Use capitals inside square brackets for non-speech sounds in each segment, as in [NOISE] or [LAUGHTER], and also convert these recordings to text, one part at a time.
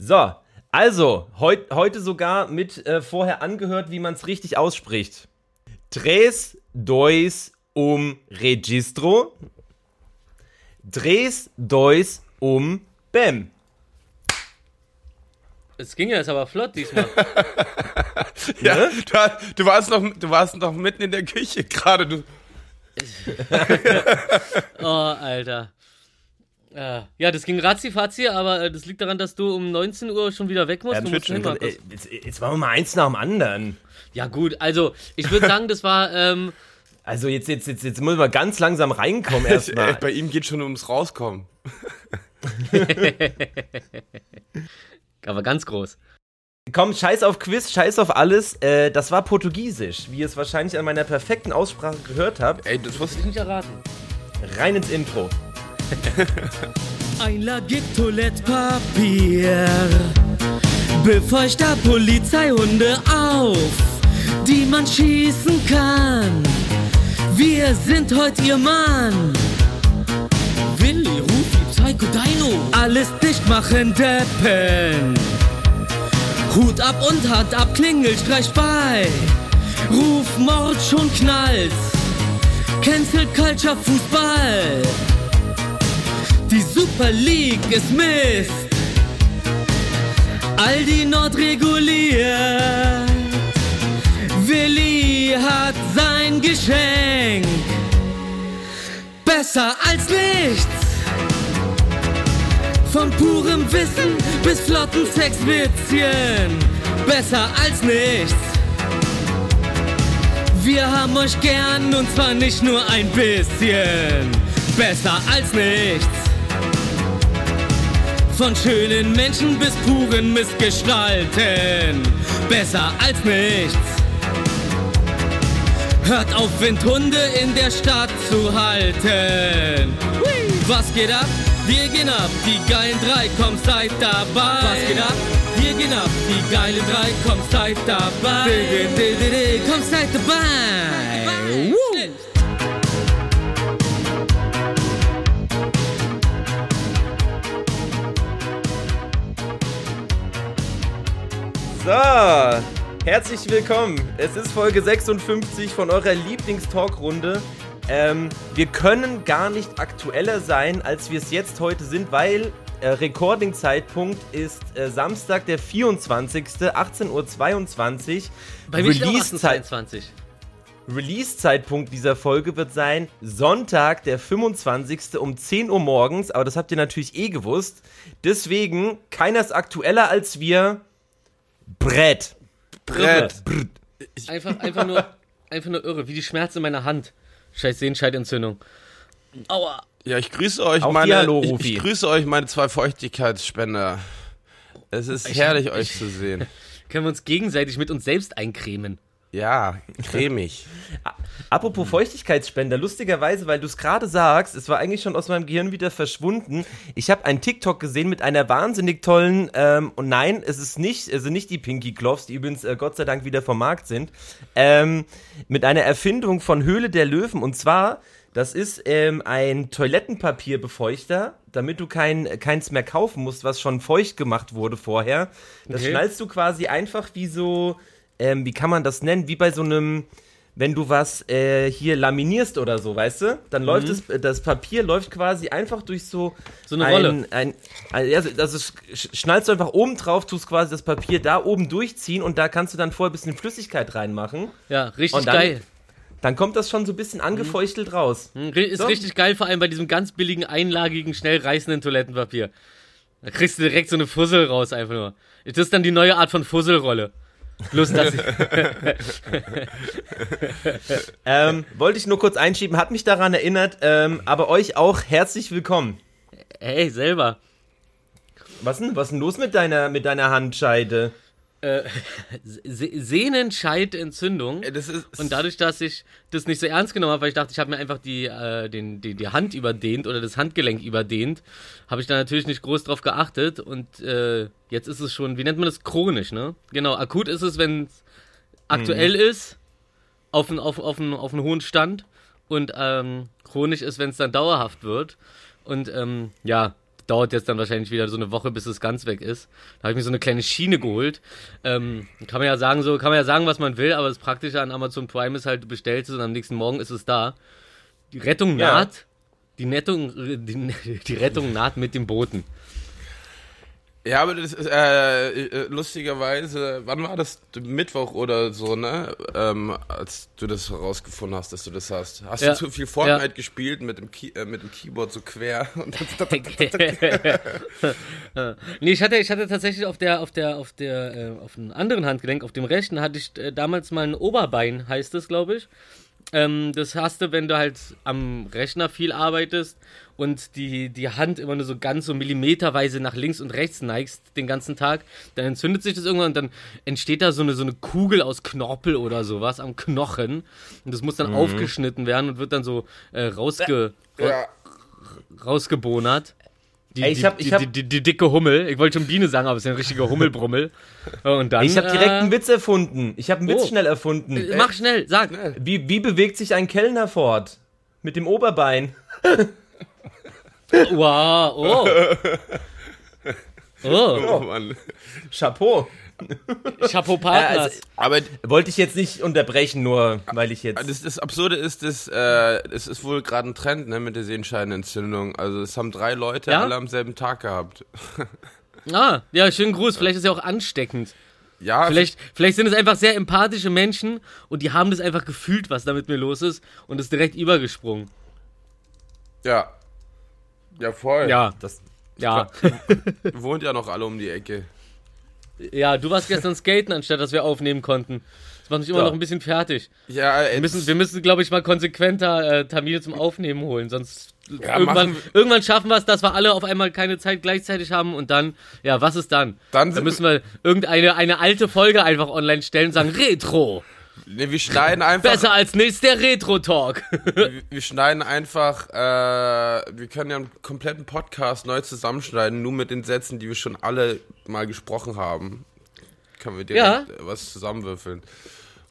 So, also, heut, heute sogar mit äh, vorher angehört, wie man es richtig ausspricht. Tres, dois, um registro. Tres, dois, um bem. Es ging ja jetzt aber flott diesmal. [LAUGHS] ja, ne? du, du, warst noch, du warst noch mitten in der Küche gerade. Du. [LAUGHS] oh, Alter. Ja, das ging ratzi aber äh, das liegt daran, dass du um 19 Uhr schon wieder weg musst. Ja, du musst schon, ey, jetzt, jetzt machen wir mal eins nach dem anderen. Ja, gut, also ich würde sagen, das war. Ähm, also jetzt, jetzt, jetzt, jetzt müssen wir ganz langsam reinkommen [LAUGHS] erstmal. Bei ihm geht schon ums Rauskommen. [LAUGHS] aber ganz groß. Komm, scheiß auf Quiz, scheiß auf alles. Äh, das war Portugiesisch, wie ihr es wahrscheinlich an meiner perfekten Aussprache gehört habt. Ey, das wusste ich nicht erraten. Rein ins Intro. [LAUGHS] Ein Lagier Toilettpapier befeuchter Polizeihunde auf, die man schießen kann. Wir sind heute ihr Mann. Willi, Rufi, Psycho, Dino. Alles dicht machen, Deppen. Hut ab und Hand ab, Klingelstreich bei. Ruf Mord schon knallt. Cancel Culture Fußball. Die Super League ist Mist. Aldi Nord reguliert. Willi hat sein Geschenk. Besser als nichts. Von purem Wissen bis flotten Sexwitzchen. Besser als nichts. Wir haben euch gern und zwar nicht nur ein bisschen. Besser als nichts. Von schönen Menschen bis puren Missgestalten. Besser als nichts. Hört auf, Windhunde in der Stadt zu halten. Was geht ab? Wir gehen ab, die geilen drei, komm, seid dabei. Was geht ab? Wir gehen ab, die geilen drei, komm, seid dabei. Komm, seid dabei. So, herzlich willkommen. Es ist Folge 56 von eurer Lieblingstalkrunde. Ähm, wir können gar nicht aktueller sein, als wir es jetzt heute sind, weil äh, Recording-Zeitpunkt ist äh, Samstag, der 24. 18.22 Uhr. Bei mir Release-Zeitpunkt Release dieser Folge wird sein Sonntag, der 25. um 10 Uhr morgens, aber das habt ihr natürlich eh gewusst. Deswegen, keiner ist aktueller als wir. Brett. Brett. Brett. Einfach, einfach, nur, einfach nur irre, wie die Schmerzen in meiner Hand. Scheiß Sehenscheidentzündung. Aua. Ja, ich grüße euch, Auch meine, Hallo, ich, ich, grüße euch, meine zwei Feuchtigkeitsspender. Es ist ich, herrlich, ich, euch zu sehen. [LAUGHS] Können wir uns gegenseitig mit uns selbst eincremen? Ja, cremig. [LAUGHS] Apropos Feuchtigkeitsspender, lustigerweise, weil du es gerade sagst, es war eigentlich schon aus meinem Gehirn wieder verschwunden. Ich habe einen TikTok gesehen mit einer wahnsinnig tollen, ähm, und nein, es ist nicht, also nicht die Pinky Gloves, die übrigens äh, Gott sei Dank wieder vom Markt sind, ähm, mit einer Erfindung von Höhle der Löwen. Und zwar, das ist ähm, ein Toilettenpapierbefeuchter, damit du kein, keins mehr kaufen musst, was schon feucht gemacht wurde vorher. Das okay. schnallst du quasi einfach wie so ähm, wie kann man das nennen, wie bei so einem, wenn du was äh, hier laminierst oder so, weißt du? Dann mhm. läuft es, das Papier läuft quasi einfach durch so, so eine ein, Rolle. Ein, ein, also, also schnallst du einfach oben drauf, tust quasi das Papier da oben durchziehen und da kannst du dann vorher ein bisschen Flüssigkeit reinmachen. Ja, richtig dann, geil. Dann kommt das schon so ein bisschen angefeuchtelt mhm. raus. Mhm, ist so. richtig geil, vor allem bei diesem ganz billigen, einlagigen, schnell reißenden Toilettenpapier. Da kriegst du direkt so eine Fussel raus, einfach nur. Das ist dann die neue Art von Fusselrolle. Bloß dass ich. [LAUGHS] ähm, wollte ich nur kurz einschieben, hat mich daran erinnert, ähm, aber euch auch herzlich willkommen. Hey, selber. Was denn, was denn los mit deiner, mit deiner Handscheide? Äh, Sehnenscheidentzündung. Das ist, und dadurch, dass ich das nicht so ernst genommen habe, weil ich dachte, ich habe mir einfach die, äh, den, die, die Hand überdehnt oder das Handgelenk überdehnt, habe ich da natürlich nicht groß drauf geachtet und äh, jetzt ist es schon, wie nennt man das, chronisch, ne? Genau, akut ist es, wenn es aktuell mhm. ist, auf einen auf, auf auf hohen Stand und ähm, chronisch ist, wenn es dann dauerhaft wird. Und ähm, ja, dauert jetzt dann wahrscheinlich wieder so eine Woche, bis es ganz weg ist. Da habe ich mir so eine kleine Schiene geholt. Ähm, kann man ja sagen, so kann man ja sagen, was man will, aber das Praktische an Amazon Prime ist halt, du bestellst es und am nächsten Morgen ist es da. Die Rettung naht. Ja. Die, Nettung, die, die Rettung naht mit dem Boten. Ja, aber das ist, äh, äh, lustigerweise, wann war das? Mittwoch oder so, ne? Ähm, als du das herausgefunden hast, dass du das hast. Hast ja. du zu viel Fortnite ja. gespielt mit dem, Key, äh, mit dem Keyboard so quer? [LAUGHS] [LAUGHS] nee, ich hatte, ich hatte tatsächlich auf der, auf der, auf der, äh, auf einem anderen Handgelenk, auf dem rechten, hatte ich äh, damals mal ein Oberbein, heißt es, glaube ich. Ähm, das hast du, wenn du halt am Rechner viel arbeitest und die, die Hand immer nur so ganz so millimeterweise nach links und rechts neigst den ganzen Tag, dann entzündet sich das irgendwann und dann entsteht da so eine, so eine Kugel aus Knorpel oder sowas am Knochen. Und das muss dann mhm. aufgeschnitten werden und wird dann so äh, rausge, ja. rausgebonert. Die, Ey, ich hab, ich hab, die, die, die, dicke Hummel. Ich wollte schon Biene sagen, aber es ist ein richtiger Hummelbrummel. [LAUGHS] Und dann, ich habe direkt einen Witz erfunden. Ich habe einen Witz oh. schnell erfunden. Äh, mach schnell, sag. Wie, wie bewegt sich ein Kellner fort? Mit dem Oberbein. [LAUGHS] wow, oh. [LAUGHS] Oh. oh Mann. Chapeau. Chapeau Partners. also, aber wollte ich jetzt nicht unterbrechen, nur weil ich jetzt. Das, das Absurde ist, dass äh, es ist wohl gerade ein Trend ne, mit der Sehenscheinentzündung. Also es haben drei Leute ja? alle am selben Tag gehabt. [LAUGHS] ah, ja, schönen Gruß. Vielleicht ist es ja auch ansteckend. Ja. Vielleicht, vielleicht sind es einfach sehr empathische Menschen und die haben das einfach gefühlt, was da mit mir los ist und ist direkt übergesprungen. Ja. Ja, voll. Ja, das. Ja. [LAUGHS] Wohnt ja noch alle um die Ecke. Ja, du warst gestern skaten, anstatt dass wir aufnehmen konnten. Das macht mich immer ja. noch ein bisschen fertig. Ja, wir müssen, wir müssen glaube ich, mal konsequenter äh, Termine zum Aufnehmen holen, sonst ja, irgendwann, irgendwann schaffen wir es, dass wir alle auf einmal keine Zeit gleichzeitig haben und dann, ja, was ist dann? Dann, dann müssen wir irgendeine eine alte Folge einfach online stellen und sagen Retro. Nee, wir schneiden einfach. Besser als nichts der Retro-Talk. wir, wir, schneiden einfach, äh, wir können ja einen kompletten Podcast neu zusammenschneiden, nur mit den Sätzen, die wir schon alle mal gesprochen haben. Können wir direkt ja. was zusammenwürfeln.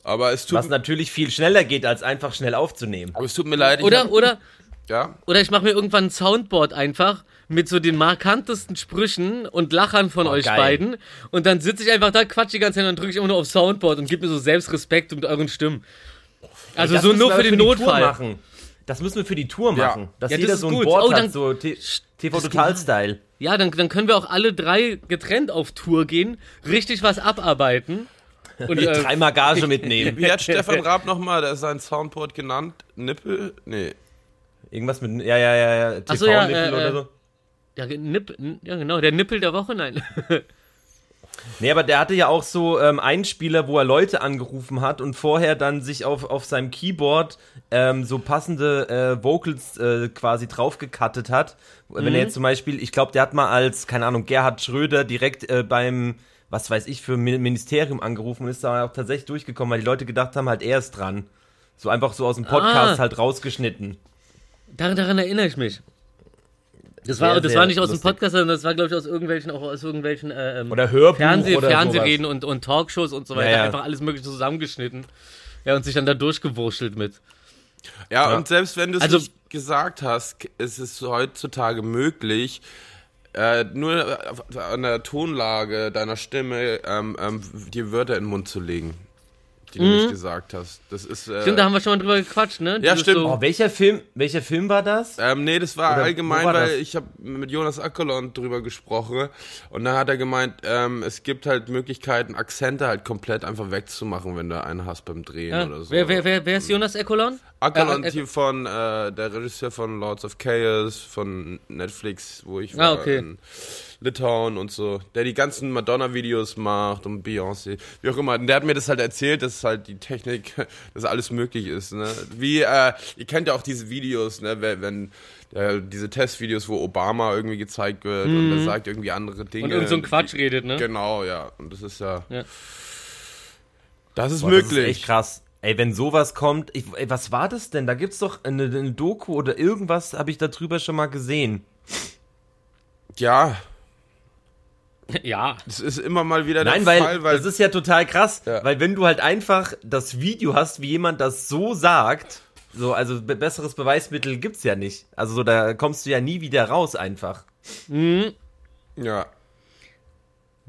Aber es tut Was natürlich viel schneller geht, als einfach schnell aufzunehmen. Aber es tut mir leid. Oder, hab, oder, ja? Oder ich mache mir irgendwann ein Soundboard einfach mit so den markantesten Sprüchen und Lachern von oh, euch geil. beiden. Und dann sitze ich einfach da, quatsch die ganze Zeit und dann drücke ich immer nur auf Soundboard und gebe mir so Selbstrespekt mit euren Stimmen. Also Ey, so nur für den für Notfall. Machen. Das müssen wir für die Tour machen. Ja. Dass ja, jeder so ein gut. Board oh, dann, hat, so TV Total Style. Ja, dann, dann können wir auch alle drei getrennt auf Tour gehen, richtig was abarbeiten. Und äh, dreimal Gage [LAUGHS] mitnehmen. Wie hat Stefan Raab nochmal sein Soundboard genannt? Nippel? Nee. Irgendwas mit, ja, ja, ja, ja, TV-Nippel so, ja, äh, oder so. Ja, Nipp, ja, genau, der Nippel der Woche, nein. [LAUGHS] Nee, aber der hatte ja auch so ähm, Einspieler, wo er Leute angerufen hat und vorher dann sich auf, auf seinem Keyboard ähm, so passende äh, Vocals äh, quasi draufgekattet hat. Mhm. Wenn er mhm. jetzt zum Beispiel, ich glaube, der hat mal als, keine Ahnung, Gerhard Schröder direkt äh, beim, was weiß ich, für Ministerium angerufen und ist da auch tatsächlich durchgekommen, weil die Leute gedacht haben, halt er ist dran. So einfach so aus dem Podcast ah. halt rausgeschnitten. Daran, daran erinnere ich mich. Das war, sehr, das war nicht aus lustig. dem Podcast, sondern das war, glaube ich, aus irgendwelchen, auch aus irgendwelchen äh, ähm, oder Hörbuch Fernseh, oder Fernsehreden und, und Talkshows und so weiter. Ja, ja. Einfach alles mögliche zusammengeschnitten. Ja, und sich dann da durchgewurschtelt mit. Ja, ja. und selbst wenn du es also, nicht gesagt hast, ist es heutzutage möglich, äh, nur an der Tonlage deiner Stimme ähm, ähm, die Wörter in den Mund zu legen die du mhm. nicht gesagt hast. Das ist. Äh, stimmt, da haben wir schon mal drüber gequatscht, ne? Ja, stimmt. So oh, welcher Film? Welcher Film war das? Ähm, nee, das war Oder allgemein, war weil das? ich habe mit Jonas Ackerlund drüber gesprochen und da hat er gemeint, ähm, es gibt halt Möglichkeiten, Akzente halt komplett einfach wegzumachen, wenn du einen hast beim Drehen ja. oder so. Wer, wer, wer, wer ist Jonas Ackerlund? Ackerlund äh, hier von äh, der Regisseur von Lords of Chaos von Netflix, wo ich ah, war. Ah, okay. In, Litauen und so, der die ganzen Madonna-Videos macht und Beyoncé, wie auch immer. Und der hat mir das halt erzählt, dass halt die Technik, [LAUGHS] dass alles möglich ist. Ne? Wie, äh, ihr kennt ja auch diese Videos, ne, wenn äh, diese Testvideos, wo Obama irgendwie gezeigt wird mhm. und er sagt irgendwie andere Dinge. Und irgend so ein Quatsch redet, ne? Genau, ja. Und das ist ja. ja. Das ist Boah, möglich. Das ist echt krass. Ey, wenn sowas kommt, ich, ey, was war das denn? Da gibt's doch eine, eine Doku oder irgendwas, habe ich darüber schon mal gesehen. Ja, [LAUGHS] Ja. Das ist immer mal wieder Nein, der weil, Fall, weil. Das ist ja total krass, ja. weil wenn du halt einfach das Video hast, wie jemand das so sagt, so, also besseres Beweismittel gibt's ja nicht. Also so, da kommst du ja nie wieder raus einfach. Ja.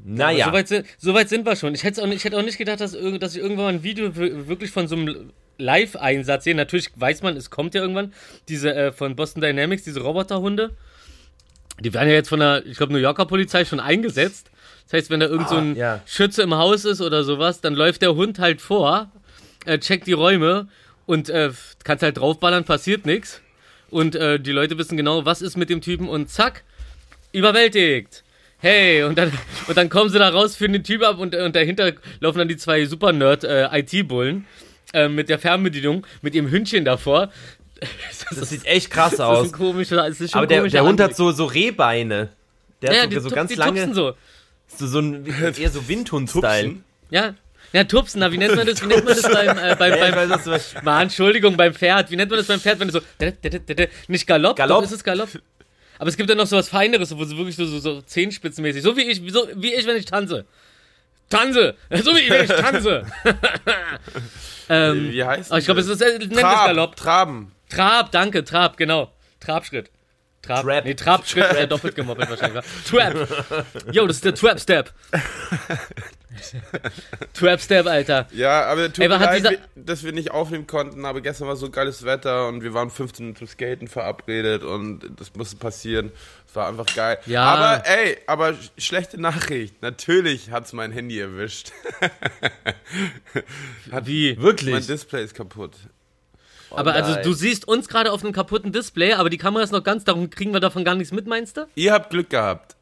Naja. So, weit sind, so weit sind wir schon. Ich hätte auch, nicht- ich auch nicht gedacht, dass, dass ich irgendwann mal ein Video wirklich von so einem Live-Einsatz sehe. Natürlich weiß man, es kommt ja irgendwann diese äh, von Boston Dynamics, diese Roboterhunde. Die werden ja jetzt von der, ich glaube, New Yorker Polizei schon eingesetzt. Das heißt, wenn da irgend so ein ja. Schütze im Haus ist oder sowas, dann läuft der Hund halt vor, äh, checkt die Räume und äh, kannst halt draufballern, passiert nichts. Und äh, die Leute wissen genau, was ist mit dem Typen und zack, überwältigt. Hey, und dann, und dann kommen sie da raus, führen den Typ ab und, und dahinter laufen dann die zwei Super-Nerd-IT-Bullen äh, mit der Fernbedienung, mit ihrem Hündchen davor. [LAUGHS] Das sieht echt krass Das ist aus. ein komischer, das ist schon Aber der, der Hund hat so, so Rehbeine. Der ja, hat die, so, so tup- ganz die lange, so. so, so ein, eher so Windhund-Style. Ja, ja, Tupsen, na, wie nennt man das, wie nennt man das beim, äh, beim, Ja, ich beim, weiß, was du- Mann, Entschuldigung, beim Pferd. Wie nennt man das beim Pferd, wenn du so. Nicht Galopp, Galopp. Doch, ist es Galopp. Aber es gibt ja noch so was Feineres, wo sie wirklich so, so, so zehenspitzenmäßig. So wie ich, so wie ich, wenn ich tanze. Tanze! [LAUGHS] So wie ich, wenn ich tanze. [LAUGHS] ähm, Wie heißt oh, ich glaube, es ist, äh, nennt es Trab, Galopp. Traben. Trab, danke, Trab, genau. Trabschritt. Trab. Trap. Nee, Trabschritt ist ja doppelt gemoppelt wahrscheinlich. Trap. Yo, das ist der Trap-Step. [LAUGHS] Trap-Step, Alter. Ja, aber tut Ey, mir hat leid, dass wir nicht aufnehmen konnten, aber gestern war so geiles Wetter und wir waren 15 Minuten zum Skaten verabredet und das musste passieren. Es war einfach geil. Ja. Aber ey, aber sch- schlechte Nachricht. Natürlich hat's mein Handy erwischt. [LAUGHS] Hat, Wie? Wirklich? Mein Display ist kaputt. Aber also nein. du siehst uns gerade auf einem kaputten Display, aber die Kamera ist noch ganz, darum kriegen wir davon gar nichts mit, meinst du? Ihr habt Glück gehabt.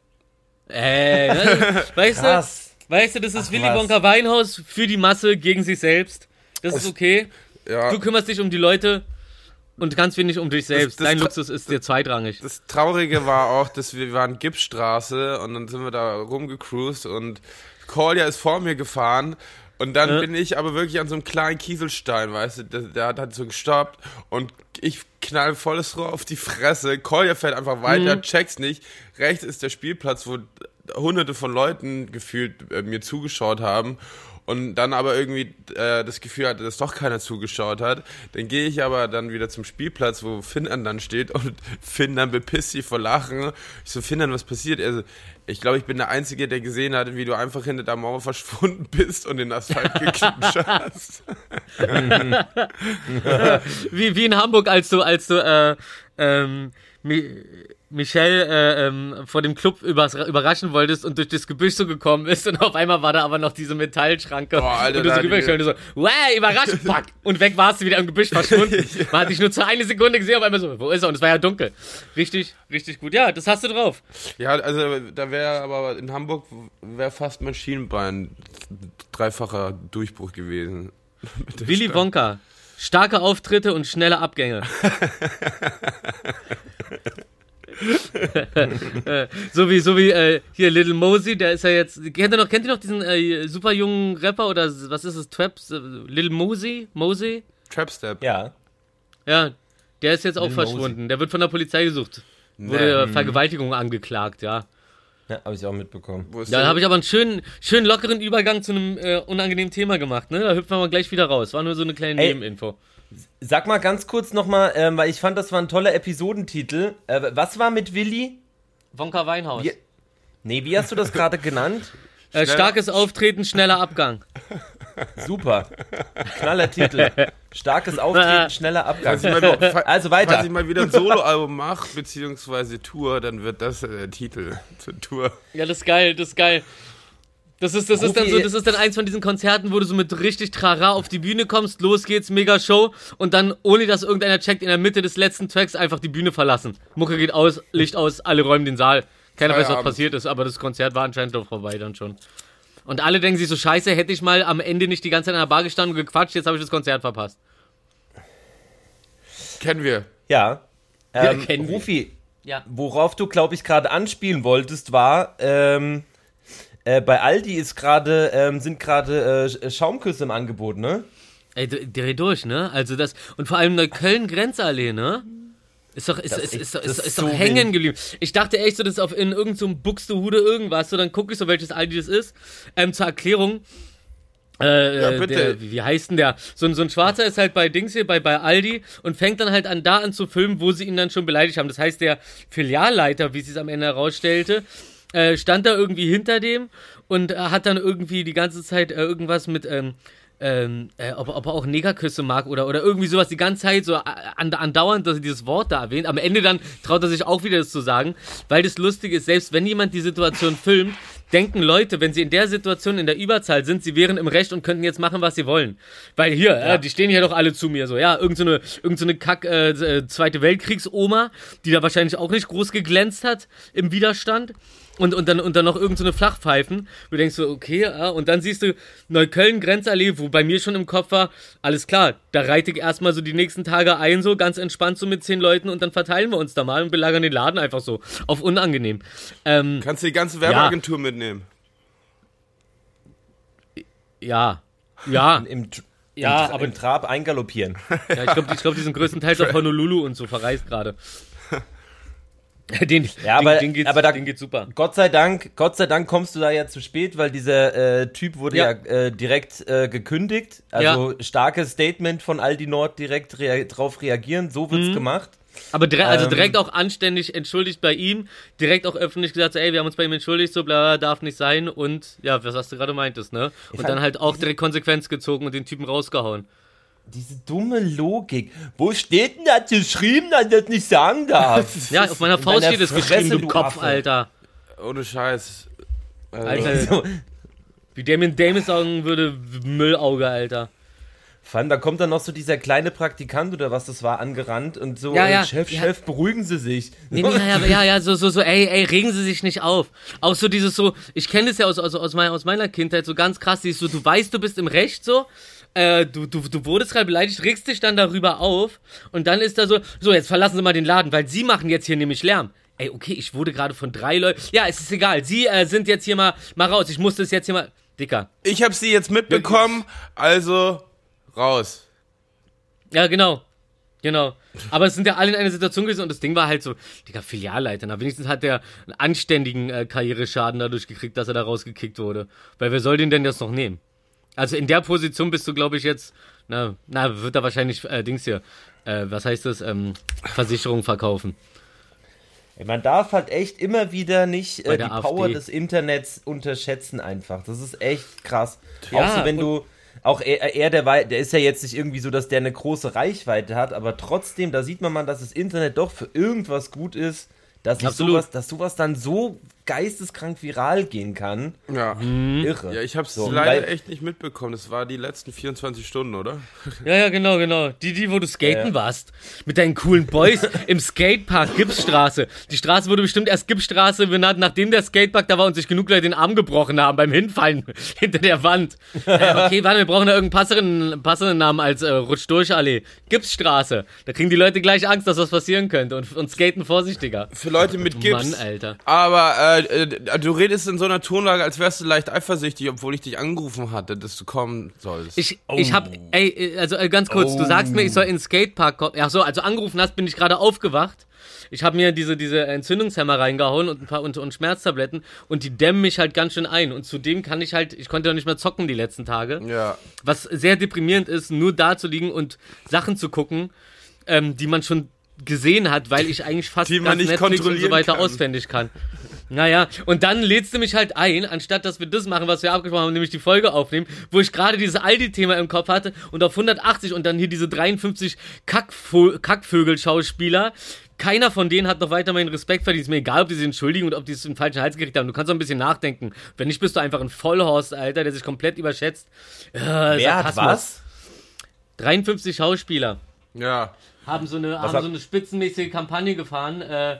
Ey, ne? [LAUGHS] weißt Krass. du? Weißt du, das ist Willy was. Wonka Weinhaus für die Masse gegen sich selbst. Das ist okay. Ja. Du kümmerst dich um die Leute und ganz wenig um dich selbst. das Dein tra- Luxus ist dir zweitrangig. Das Traurige war auch, dass wir waren Gipsstraße und dann sind wir da rumgecruised und Kolja ist vor mir gefahren und dann Ja. bin ich aber wirklich an so einem kleinen Kieselstein, weißt du, der, der hat halt so gestoppt und ich knall volles Rohr auf die Fresse. Kolja fährt einfach weiter, checkt's nicht. Rechts ist der Spielplatz, wo hunderte von Leuten gefühlt äh, mir zugeschaut haben und dann aber irgendwie äh, das Gefühl hatte, dass doch keiner zugeschaut hat. Dann gehe ich aber dann wieder zum Spielplatz, wo Finn dann steht und [LAUGHS] Finn dann bepisst sich vor Lachen. Ich so, Finn, was passiert? Er so, ich glaube, ich bin der Einzige, der gesehen hat, wie du einfach hinter der Mauer verschwunden [LAUGHS] bist und den Asphalt geklatscht hast. [LAUGHS] Wie, wie in Hamburg, als du, als du, äh, ähm, Michelle äh, ähm, vor dem Club überraschen wolltest und durch das Gebüsch so gekommen bist und auf einmal war da aber noch diese Metallschranke Boah, Alter, und du so rübergeschaut und du so, wow, überrascht, [LAUGHS] fuck, und weg warst du wieder im Gebüsch verschwunden. [LAUGHS] Man hat dich nur zu eine Sekunde gesehen, auf einmal so, wo ist er? Und es war ja dunkel. Richtig, richtig gut. Ja, das hast du drauf. Ja, also da wäre aber in Hamburg wäre fast mein Schienenbein dreifacher Durchbruch gewesen. [LAUGHS] Willy Stadt. Wonka. Starke Auftritte und schnelle Abgänge. [LAUGHS] So wie, so wie äh, hier Little Mosey, der ist ja jetzt. Kennt ihr noch, kennt ihr noch diesen äh, super jungen Rapper oder was ist es? Traps? Äh, Little Mosey? Mosey? Trapstep. Ja. Ja, der ist jetzt auch Lil verschwunden. Der wird von der Polizei gesucht. Nee. Wurde Vergewaltigung angeklagt, ja. Ja, habe ich auch mitbekommen. Wo ist Ja, da habe ich aber einen schönen, schönen lockeren Übergang zu einem äh, unangenehmen Thema gemacht, ne? Da hüpfen wir mal gleich wieder raus. War nur so eine kleine Ey. Nebeninfo. Sag mal ganz kurz nochmal, ähm, weil ich fand, das war ein toller Episodentitel. Äh, was war mit Willi? Wonka Weinhaus. Wie, nee, wie hast du das gerade genannt? [LAUGHS] Äh, starkes Auftreten, schneller Abgang. Super. Knaller Titel. Starkes Auftreten, [LAUGHS] schneller Abgang. Falls ich mal, [LAUGHS] Also Falls weiter. ich mal wieder ein Soloalbum mache, beziehungsweise Tour, dann wird das äh, der Titel zur Tour. Ja, das ist geil, das ist geil. Das ist, das ist dann so, das ist dann eins von diesen Konzerten, wo du so mit richtig Trara auf die Bühne kommst, los geht's, mega Show und dann, ohne dass irgendeiner checkt, in der Mitte des letzten Tracks einfach die Bühne verlassen. Mucke geht aus, Licht aus, alle räumen den Saal. Keiner weiß, was passiert ist, aber das Konzert war anscheinend doch vorbei dann schon. Und alle denken sich so, scheiße, hätte ich mal am Ende nicht die ganze Zeit an der Bar gestanden und gequatscht, jetzt habe ich das Konzert verpasst. Kennen wir. Ja. Ja, Ähm, kennen wir. Rufi, Ja. worauf du, glaube ich, gerade anspielen wolltest, war, ähm, äh, bei Aldi ist gerade, ähm, sind gerade äh, Schaumküsse im Angebot, ne? Ey, dreh durch, ne? Also das, und vor allem Neukölln-Grenzallee, ne? Ist doch, ist, ist, ist- ist, ist, ist ist doch so hängen geblieben. Ich dachte echt so, das ist auf in irgendeinem so Buxtehude irgendwas, so dann gucke ich so, welches Aldi das ist. Ähm, zur Erklärung, Äh, Ja, äh, bitte. Der, wie, heißt denn der? So, ein- so ein Schwarzer ist halt bei Dings hier, bei, bei Aldi und fängt dann halt an, da an zu filmen, wo sie ihn dann schon beleidigt haben. Das heißt, der Filialleiter, wie sie es am Ende herausstellte, äh, stand da irgendwie hinter dem und äh, hat dann irgendwie die ganze Zeit äh, irgendwas mit, ähm, ähm, äh, ob, ob er auch Negerküsse mag oder, oder irgendwie sowas die ganze Zeit so äh, and, andauernd, dass er dieses Wort da erwähnt. Am Ende dann traut er sich auch wieder das zu sagen, weil das Lustige ist, selbst wenn jemand die Situation filmt, denken Leute, wenn sie in der Situation in der Überzahl sind, sie wären im Recht und könnten jetzt machen, was sie wollen. Weil hier, äh, die stehen ja doch alle zu mir so, ja, irgendeine so irgend so eine Kack äh, äh, Zweite Weltkriegsoma, die da wahrscheinlich auch nicht groß geglänzt hat im Widerstand. Und, und, dann, und dann noch irgendeine so Flachpfeifen. Du denkst so, okay, ja, und dann siehst du Neukölln, Grenzallee, wo bei mir schon im Kopf war, alles klar, da reite ich erstmal so die nächsten Tage ein, so ganz entspannt so mit zehn Leuten und dann verteilen wir uns da mal und belagern den Laden einfach so. Auf unangenehm. Ähm, Kannst du die ganze Werbeagentur mitnehmen? ja. Ja, Im, Ja, im, aber- im Trab eingaloppieren. ja ich glaube, ich glaub, die sind größtenteils auf [LAUGHS] Honolulu und so verreist gerade. [LAUGHS] Den, Ja, aber- den, den, geht's, aber da- den geht's super. Gott sei Dank, Gott sei Dank kommst du da ja zu spät, weil dieser äh, Typ wurde ja, Ja. äh, direkt äh, gekündigt. Also starkes Statement von Aldi Nord direkt rea drauf reagieren. So Mhm. wird's gemacht. Aber dire also Ähm. direkt auch anständig entschuldigt bei ihm, direkt auch öffentlich gesagt, so, ey, wir haben uns bei ihm entschuldigt, so bla, darf nicht sein und ja, was, was du gerade meintest, ne? Und dann halt auch direkt Konsequenz gezogen und den Typen rausgehauen. Diese dumme Logik. Wo steht denn da geschrieben, dass ich das nicht sagen darf? [LAUGHS] Ja, auf meiner in Faust steht es geschrieben, du du Kopf, Affe. Alter. Ohne Scheiß. Also, Alter, [LAUGHS] so, wie Damien Damis sagen würde, Müllauge, Alter. Vor allem, da kommt dann noch so dieser kleine Praktikant oder was das war, angerannt und so, Ja, ja, Chef, ja. Chef, beruhigen Sie sich. Nee, nee, ja, ja, [LAUGHS] ja, ja, so, so, so, ey, ey, regen Sie sich nicht auf. Auch so dieses so, ich kenne das ja aus, aus, aus, meiner, aus meiner Kindheit, so ganz krass, dieses so, du weißt, du bist im Recht, so, äh, du, du, du wurdest gerade beleidigt, regst dich dann darüber auf und dann ist da so, so, jetzt verlassen Sie mal den Laden, weil Sie machen jetzt hier nämlich Lärm. Ey, okay, ich wurde gerade von drei Leuten, ja, es ist egal, Sie äh, sind jetzt hier mal, mal raus, ich muss das jetzt hier mal, Dicker. ich habe sie jetzt mitbekommen, also raus. Ja, genau. Genau. Aber es sind ja alle in einer Situation gewesen und das Ding war halt so, Digga, Filialleiter. Na, wenigstens hat der einen anständigen äh, Karriereschaden dadurch gekriegt, dass er da rausgekickt wurde. Weil wer soll den denn das noch nehmen? Also in der Position bist du, glaube ich, jetzt, na, na, wird er wahrscheinlich, äh, Dings hier, äh, was heißt das, ähm, Versicherung verkaufen. Man darf halt echt immer wieder nicht äh, die der Power AfD. des Internets unterschätzen einfach. Das ist echt krass. Ja, auch so, wenn du, auch er, er der, wei- der ist ja jetzt nicht irgendwie so, dass der eine große Reichweite hat, aber trotzdem, da sieht man mal, dass das Internet doch für irgendwas gut ist, dass, sowas, dass sowas dann so geisteskrank viral gehen kann. Ja. Irre. Ja, ich habe es So, leider echt nicht mitbekommen. Das war die letzten 24 Stunden, oder? Ja, ja, genau, genau. Die, die, wo du skaten Ja, ja. warst. Mit deinen coolen Boys [LAUGHS] im Skatepark Gipsstraße. Die Straße wurde bestimmt erst Gipsstraße benannt, nachdem der Skatepark da war und sich genug Leute den Arm gebrochen haben beim Hinfallen [LAUGHS] hinter der Wand. [LAUGHS] Äh, okay, warte, wir brauchen da irgendeinen passenden, passenden Namen als äh, Rutsch-Durch-Allee. Gipsstraße. Da kriegen die Leute gleich Angst, dass was passieren könnte und, und skaten vorsichtiger. Für Leute mit Gips. Mann, Alter. Aber äh, äh, du redest in so einer Tonlage, als wärst du leicht eifersüchtig, obwohl ich dich angerufen hatte, dass du kommen sollst. Ich, ich hab, ey, äh, also äh, ganz kurz, du sagst mir, ich soll in den Skatepark kommen. Ach so, also angerufen hast, bin ich gerade aufgewacht. Ich habe mir diese, diese Entzündungshemmer reingehauen und ein paar und, und Schmerztabletten und die dämmen mich halt ganz schön ein. Und zudem kann ich halt, ich konnte auch nicht mehr zocken die letzten Tage. ja. Was sehr deprimierend ist, nur da zu liegen und Sachen zu gucken, ähm, die man schon gesehen hat, weil ich eigentlich fast Die man nicht Netflix und so kontrollieren weiter kann. auswendig kann. Naja, und dann lädst du mich halt ein, anstatt dass wir das machen, was wir abgesprochen haben, nämlich die Folge aufnehmen, wo ich gerade dieses Aldi-Thema im Kopf hatte und auf 180 und dann hier diese 53 Kackvö Kackvögel-Schauspieler. Keiner von denen hat noch weiter meinen Respekt verdient. Ist mir egal, ob die sich entschuldigen und ob die es in den falschen Hals gekriegt haben. Du kannst auch ein bisschen nachdenken. Wenn nicht, bist du einfach ein Vollhorst, Alter, der sich komplett überschätzt. Äh, Wer hat was? 53 Schauspieler Ja. Haben so eine, haben hat- so eine spitzenmäßige Kampagne gefahren. Äh,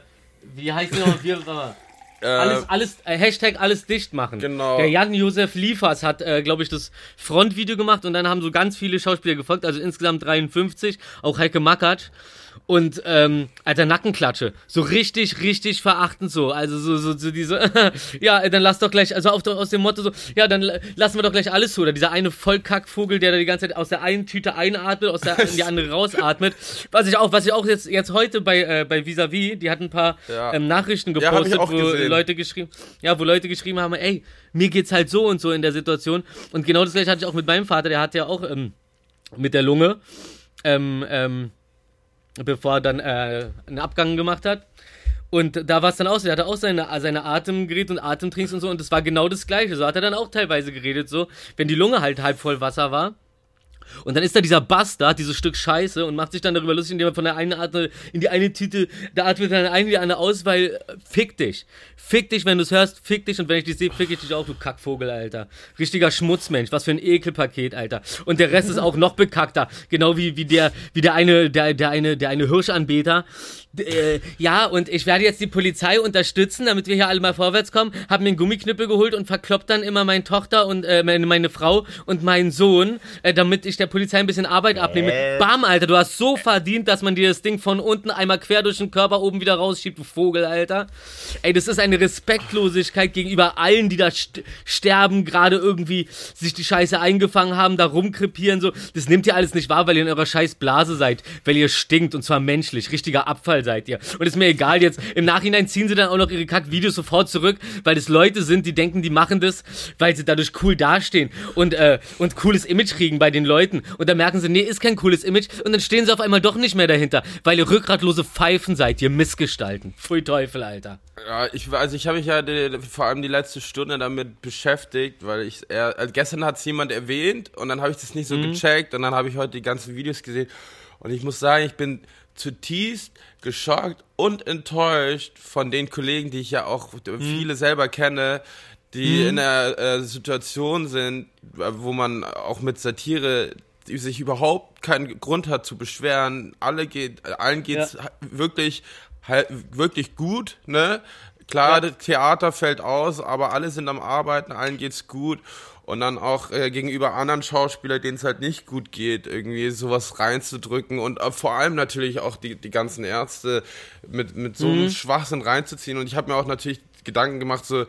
wie heißt die nochmal? Wir. Äh, alles, alles, äh, Hashtag alles dicht machen. Genau. Der Jan-Josef Liefers hat, äh, glaube ich, das Frontvideo gemacht und dann haben so ganz viele Schauspieler gefolgt, also insgesamt 53, auch Heike Makatsch. Und, ähm, alter Nackenklatsche. So richtig, richtig verachtend so. Also so, so, so diese, [LAUGHS] ja, dann lass doch gleich, also auf, aus dem Motto so, ja, dann la- lassen wir doch gleich alles zu. Oder dieser eine Vollkackvogel, der da die ganze Zeit aus der einen Tüte einatmet, aus der [LAUGHS] in die andere rausatmet. Was ich auch, was ich auch jetzt, jetzt heute bei, äh, bei Visavi, die hat ein paar Ja. ähm, Nachrichten Ja, gepostet, auch wo gesehen. Leute geschrieben, ja, wo Leute geschrieben haben, ey, mir geht's halt so und so in der Situation. Und genau das gleiche hatte ich auch mit meinem Vater, der hat ja auch, ähm, mit der Lunge, ähm, ähm, bevor er dann äh, einen Abgang gemacht hat. Und da war es dann auch so, er hatte auch seine, seine Atemgerät und Atemtrinks und so und das war genau das gleiche. So hat er dann auch teilweise geredet, so, wenn die Lunge halt halb voll Wasser war. Und dann ist da dieser Bastard, dieses Stück Scheiße, und macht sich dann darüber lustig, indem er von der einen Atme in die eine Tüte, da atmet dann eine in die andere aus, weil äh, fick dich. Fick dich, wenn du es hörst, fick dich, und wenn ich dich sehe, fick ich dich auch, du Kackvogel, Alter. Richtiger Schmutzmensch, was für ein Ekelpaket, Alter. Und der Rest ist auch noch bekackter, genau wie, wie der, wie der eine, der, der eine, der eine Hirschanbeter. Äh, ja, und ich werde jetzt die Polizei unterstützen, damit wir hier alle mal vorwärts kommen. Hab mir einen Gummiknüppel geholt und verkloppt dann immer meine Tochter und äh, meine, meine Frau und meinen Sohn, äh, damit ich der Polizei ein bisschen Arbeit abnehme. Äh. Bam, Alter, du hast so verdient, dass man dir das Ding von unten einmal quer durch den Körper oben wieder rausschiebt, du Vogel, Alter. Ey, das ist eine Respektlosigkeit gegenüber allen, die da st sterben, gerade irgendwie sich die Scheiße eingefangen haben, da rumkrepieren, so. Das nimmt ihr alles nicht wahr, weil ihr in eurer scheiß Blase seid, weil ihr stinkt und zwar menschlich. Richtiger Abfall seid ihr. Und ist mir egal jetzt. Im Nachhinein ziehen sie dann auch noch ihre Kack-Videos sofort zurück, weil es Leute sind, die denken, die machen das, weil sie dadurch cool dastehen und, äh, und cooles Image kriegen bei den Leuten. Und dann merken sie, nee, ist kein cooles Image. Und dann stehen sie auf einmal doch nicht mehr dahinter, weil ihr rückgratlose Pfeifen seid, ihr Missgestalten. Pfui Teufel, Alter. Ja, ich, also ich habe mich ja die, vor allem die letzte Stunde damit beschäftigt, weil ich eher, also gestern hat es jemand erwähnt und dann habe ich das nicht so gecheckt und dann habe ich heute die ganzen Videos gesehen und ich muss sagen, ich bin zutiefst geschockt und enttäuscht von den Kollegen, die ich ja auch viele selber kenne, die in einer äh, Situation sind, äh, wo man auch mit Satire sich überhaupt keinen Grund hat zu beschweren. Alle geht, allen geht's wirklich, halt, wirklich gut, ne? Klar, das Theater fällt aus, aber alle sind am Arbeiten, allen geht's gut. Und dann auch äh, gegenüber anderen Schauspielern, denen es halt nicht gut geht, irgendwie sowas reinzudrücken und äh, vor allem natürlich auch die, die ganzen Ärzte mit, mit so einem Schwachsinn reinzuziehen. Und ich habe mir auch natürlich Gedanken gemacht, so,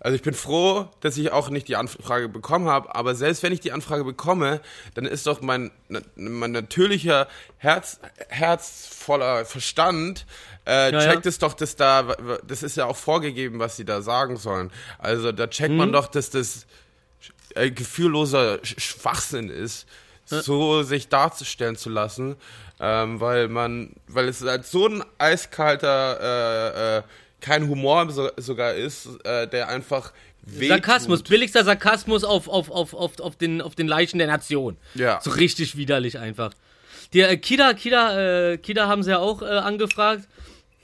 also ich bin froh, dass ich auch nicht die Anfrage bekommen habe, aber selbst wenn ich die Anfrage bekomme, dann ist doch mein, mein natürlicher Herz, herzvoller Verstand äh, Ja, checkt ja. es doch, dass da, das ist ja auch vorgegeben, was sie da sagen sollen. Also da checkt man doch, dass das äh, gefühlloser Sch- Schwachsinn ist, so sich darzustellen zu lassen, ähm, weil man, weil es halt so ein eiskalter, äh, äh, kein Humor so, sogar ist, äh, der einfach wehtut. Sarkasmus, billigster Sarkasmus auf, auf, auf, auf, auf, den, auf den Leichen der Nation. Ja. So richtig widerlich einfach. Die äh, Kida, Kida, äh, Kida haben sie ja auch äh, angefragt.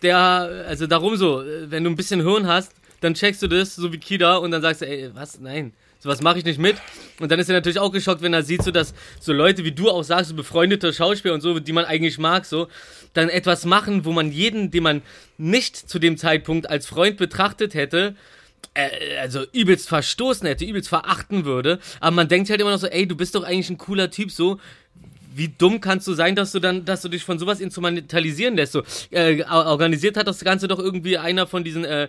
Der, also darum so, äh, wenn du ein bisschen Hirn hast, dann checkst du das, so wie Kida, und dann sagst du, ey, was, nein, sowas mache ich nicht mit. Und dann ist er natürlich auch geschockt, wenn er sieht, so dass so Leute wie du auch sagst, so befreundete Schauspieler und so, die man eigentlich mag, so, dann etwas machen, wo man jeden, den man nicht zu dem Zeitpunkt als Freund betrachtet hätte, äh, also übelst verstoßen hätte, übelst verachten würde. Aber man denkt halt immer noch so, ey, du bist doch eigentlich ein cooler Typ, so. Wie dumm kannst du sein, dass du dann, dass du dich von sowas instrumentalisieren lässt? So, äh, organisiert hat das Ganze doch irgendwie einer von diesen äh,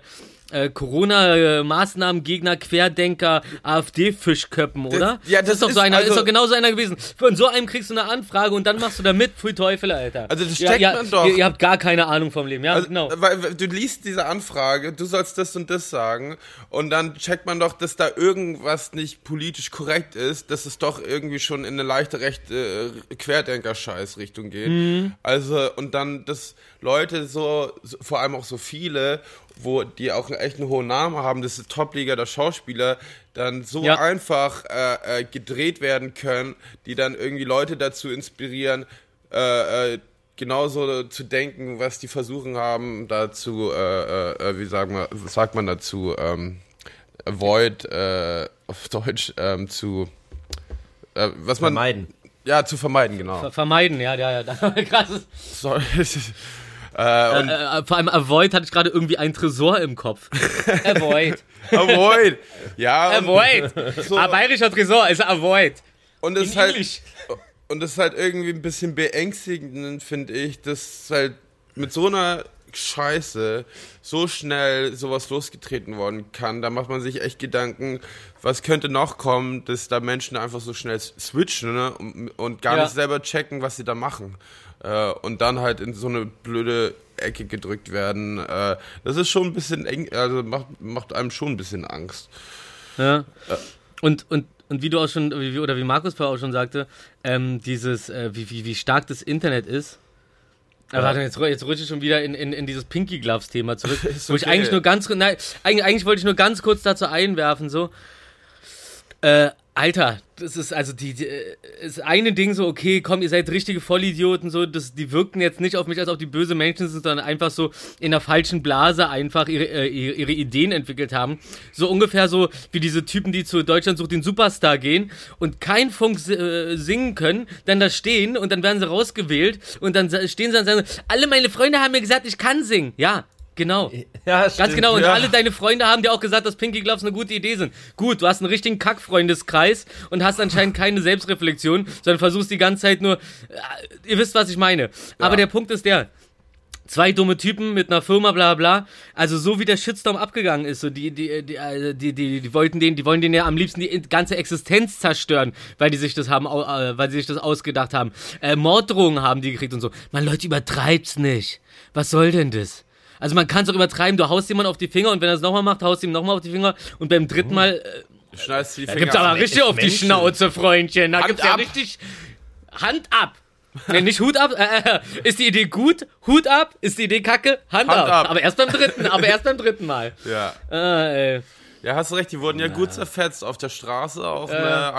äh, Corona-Maßnahmen-Gegner, Querdenker, AfD-Fischköppen, oder? ja, das ist doch ist so einer, ist also- doch genau so einer gewesen. Von so einem kriegst du eine Anfrage und dann machst du da mit, pfui Teufel, Alter. Also das ja, steckt ja, man doch. Ihr, ihr habt gar keine Ahnung vom Leben, ja, Also, genau. weil, weil du liest diese Anfrage, du sollst das und das sagen und dann checkt man doch, dass da irgendwas nicht politisch korrekt ist, dass es doch irgendwie schon in eine leichte rechte äh, Querdenker-Scheiß-Richtung geht. Mhm. Also und dann, dass Leute so, so, vor allem auch so viele, wo die auch einen echten hohen Namen haben, das ist Top-Liga der Schauspieler, dann so Ja. einfach äh, äh, gedreht werden können, die dann irgendwie Leute dazu inspirieren, äh, äh, genauso zu denken, was die versuchen haben, dazu, äh, äh, wie sagen wir, was sagt man dazu, ähm, avoid, auf Deutsch, ähm, zu, was man, Vermeiden. ja, zu vermeiden, genau. Ver vermeiden, ja, ja, ja. [LAUGHS] Krass. Sorry. [LAUGHS] äh, und Äh, vor allem Avoid hatte ich gerade irgendwie ein Tresor im Kopf. [LAUGHS] Avoid. avoid, ja, Avoid. [LAUGHS] So. Ah, bayerischer Tresor ist Avoid. und es ist halt, Englisch. und das ist halt irgendwie ein bisschen beängstigend, finde ich, dass halt mit so einer Scheiße so schnell sowas losgetreten worden kann. Da macht man sich echt Gedanken, was könnte noch kommen, dass da Menschen einfach so schnell switchen ne? und, und gar Ja. nicht selber checken, was sie da machen. Äh, und dann halt in so eine blöde Ecke gedrückt werden. Äh, das ist schon ein bisschen eng, also macht, macht einem schon ein bisschen Angst. Ja. Und, und, und wie du auch schon, wie, oder wie Markus vorher auch schon sagte, ähm, dieses, äh, wie, wie, wie stark das Internet ist. Aber warte, jetzt, jetzt rutsche ich schon wieder in, in, in dieses Pinky Gloves Thema zurück. [LAUGHS] Ist Wo ich okay. eigentlich nur ganz, nein, eigentlich, eigentlich wollte ich nur ganz kurz dazu einwerfen, so, äh, Alter, das ist also die, die äh, ist eine Ding so, okay, komm, ihr seid richtige Vollidioten, so, das, die wirkten jetzt nicht auf mich, als ob die böse Menschen sind, sondern einfach so in der falschen Blase einfach ihre, äh, ihre, Ideen entwickelt haben. So ungefähr so wie diese Typen, die zu Deutschland sucht den Superstar gehen und kein Funk äh, singen können, dann da stehen und dann werden sie rausgewählt und dann stehen sie und sagen, alle meine Freunde haben mir gesagt, ich kann singen. Ja, genau. Ja, Ganz stimmt. genau, und ja. alle deine Freunde haben dir auch gesagt, dass Pinky Gloves eine gute Idee sind. Gut, du hast einen richtigen Kackfreundeskreis und hast anscheinend [LAUGHS] keine Selbstreflexion, sondern versuchst die ganze Zeit nur, äh, ihr wisst, was ich meine. Aber der Punkt ist der, zwei dumme Typen mit einer Firma, bla bla. Also so wie der Shitstorm abgegangen ist, so die, die, die, äh, die, die, die wollten den, die wollen den ja am liebsten die ganze Existenz zerstören, weil die sich das haben, äh, weil sie sich das ausgedacht haben. Äh, Morddrohungen haben die gekriegt und so. Man, Leute, übertreibt's nicht. Was soll denn das? Also man kann es auch übertreiben, du haust jemand auf die Finger und wenn er es nochmal macht, haust du ihm nochmal auf die Finger und beim dritten Mal äh, Du schneidest die da Finger gibt's aber ab. richtig auf die Menschen. Schnauze, Freundchen. Da Hand gibt's ja ab. richtig Hand ab. Nee, nicht Hut ab. Äh, äh, ist die Idee gut? Hut ab. Ist die Idee kacke? Hand, Hand ab. ab. Aber erst beim dritten. Aber erst beim dritten Mal. Ja. Äh, ey. Ja, hast recht, die wurden ja gut zerfetzt auf der Straße, auch Äh. ne,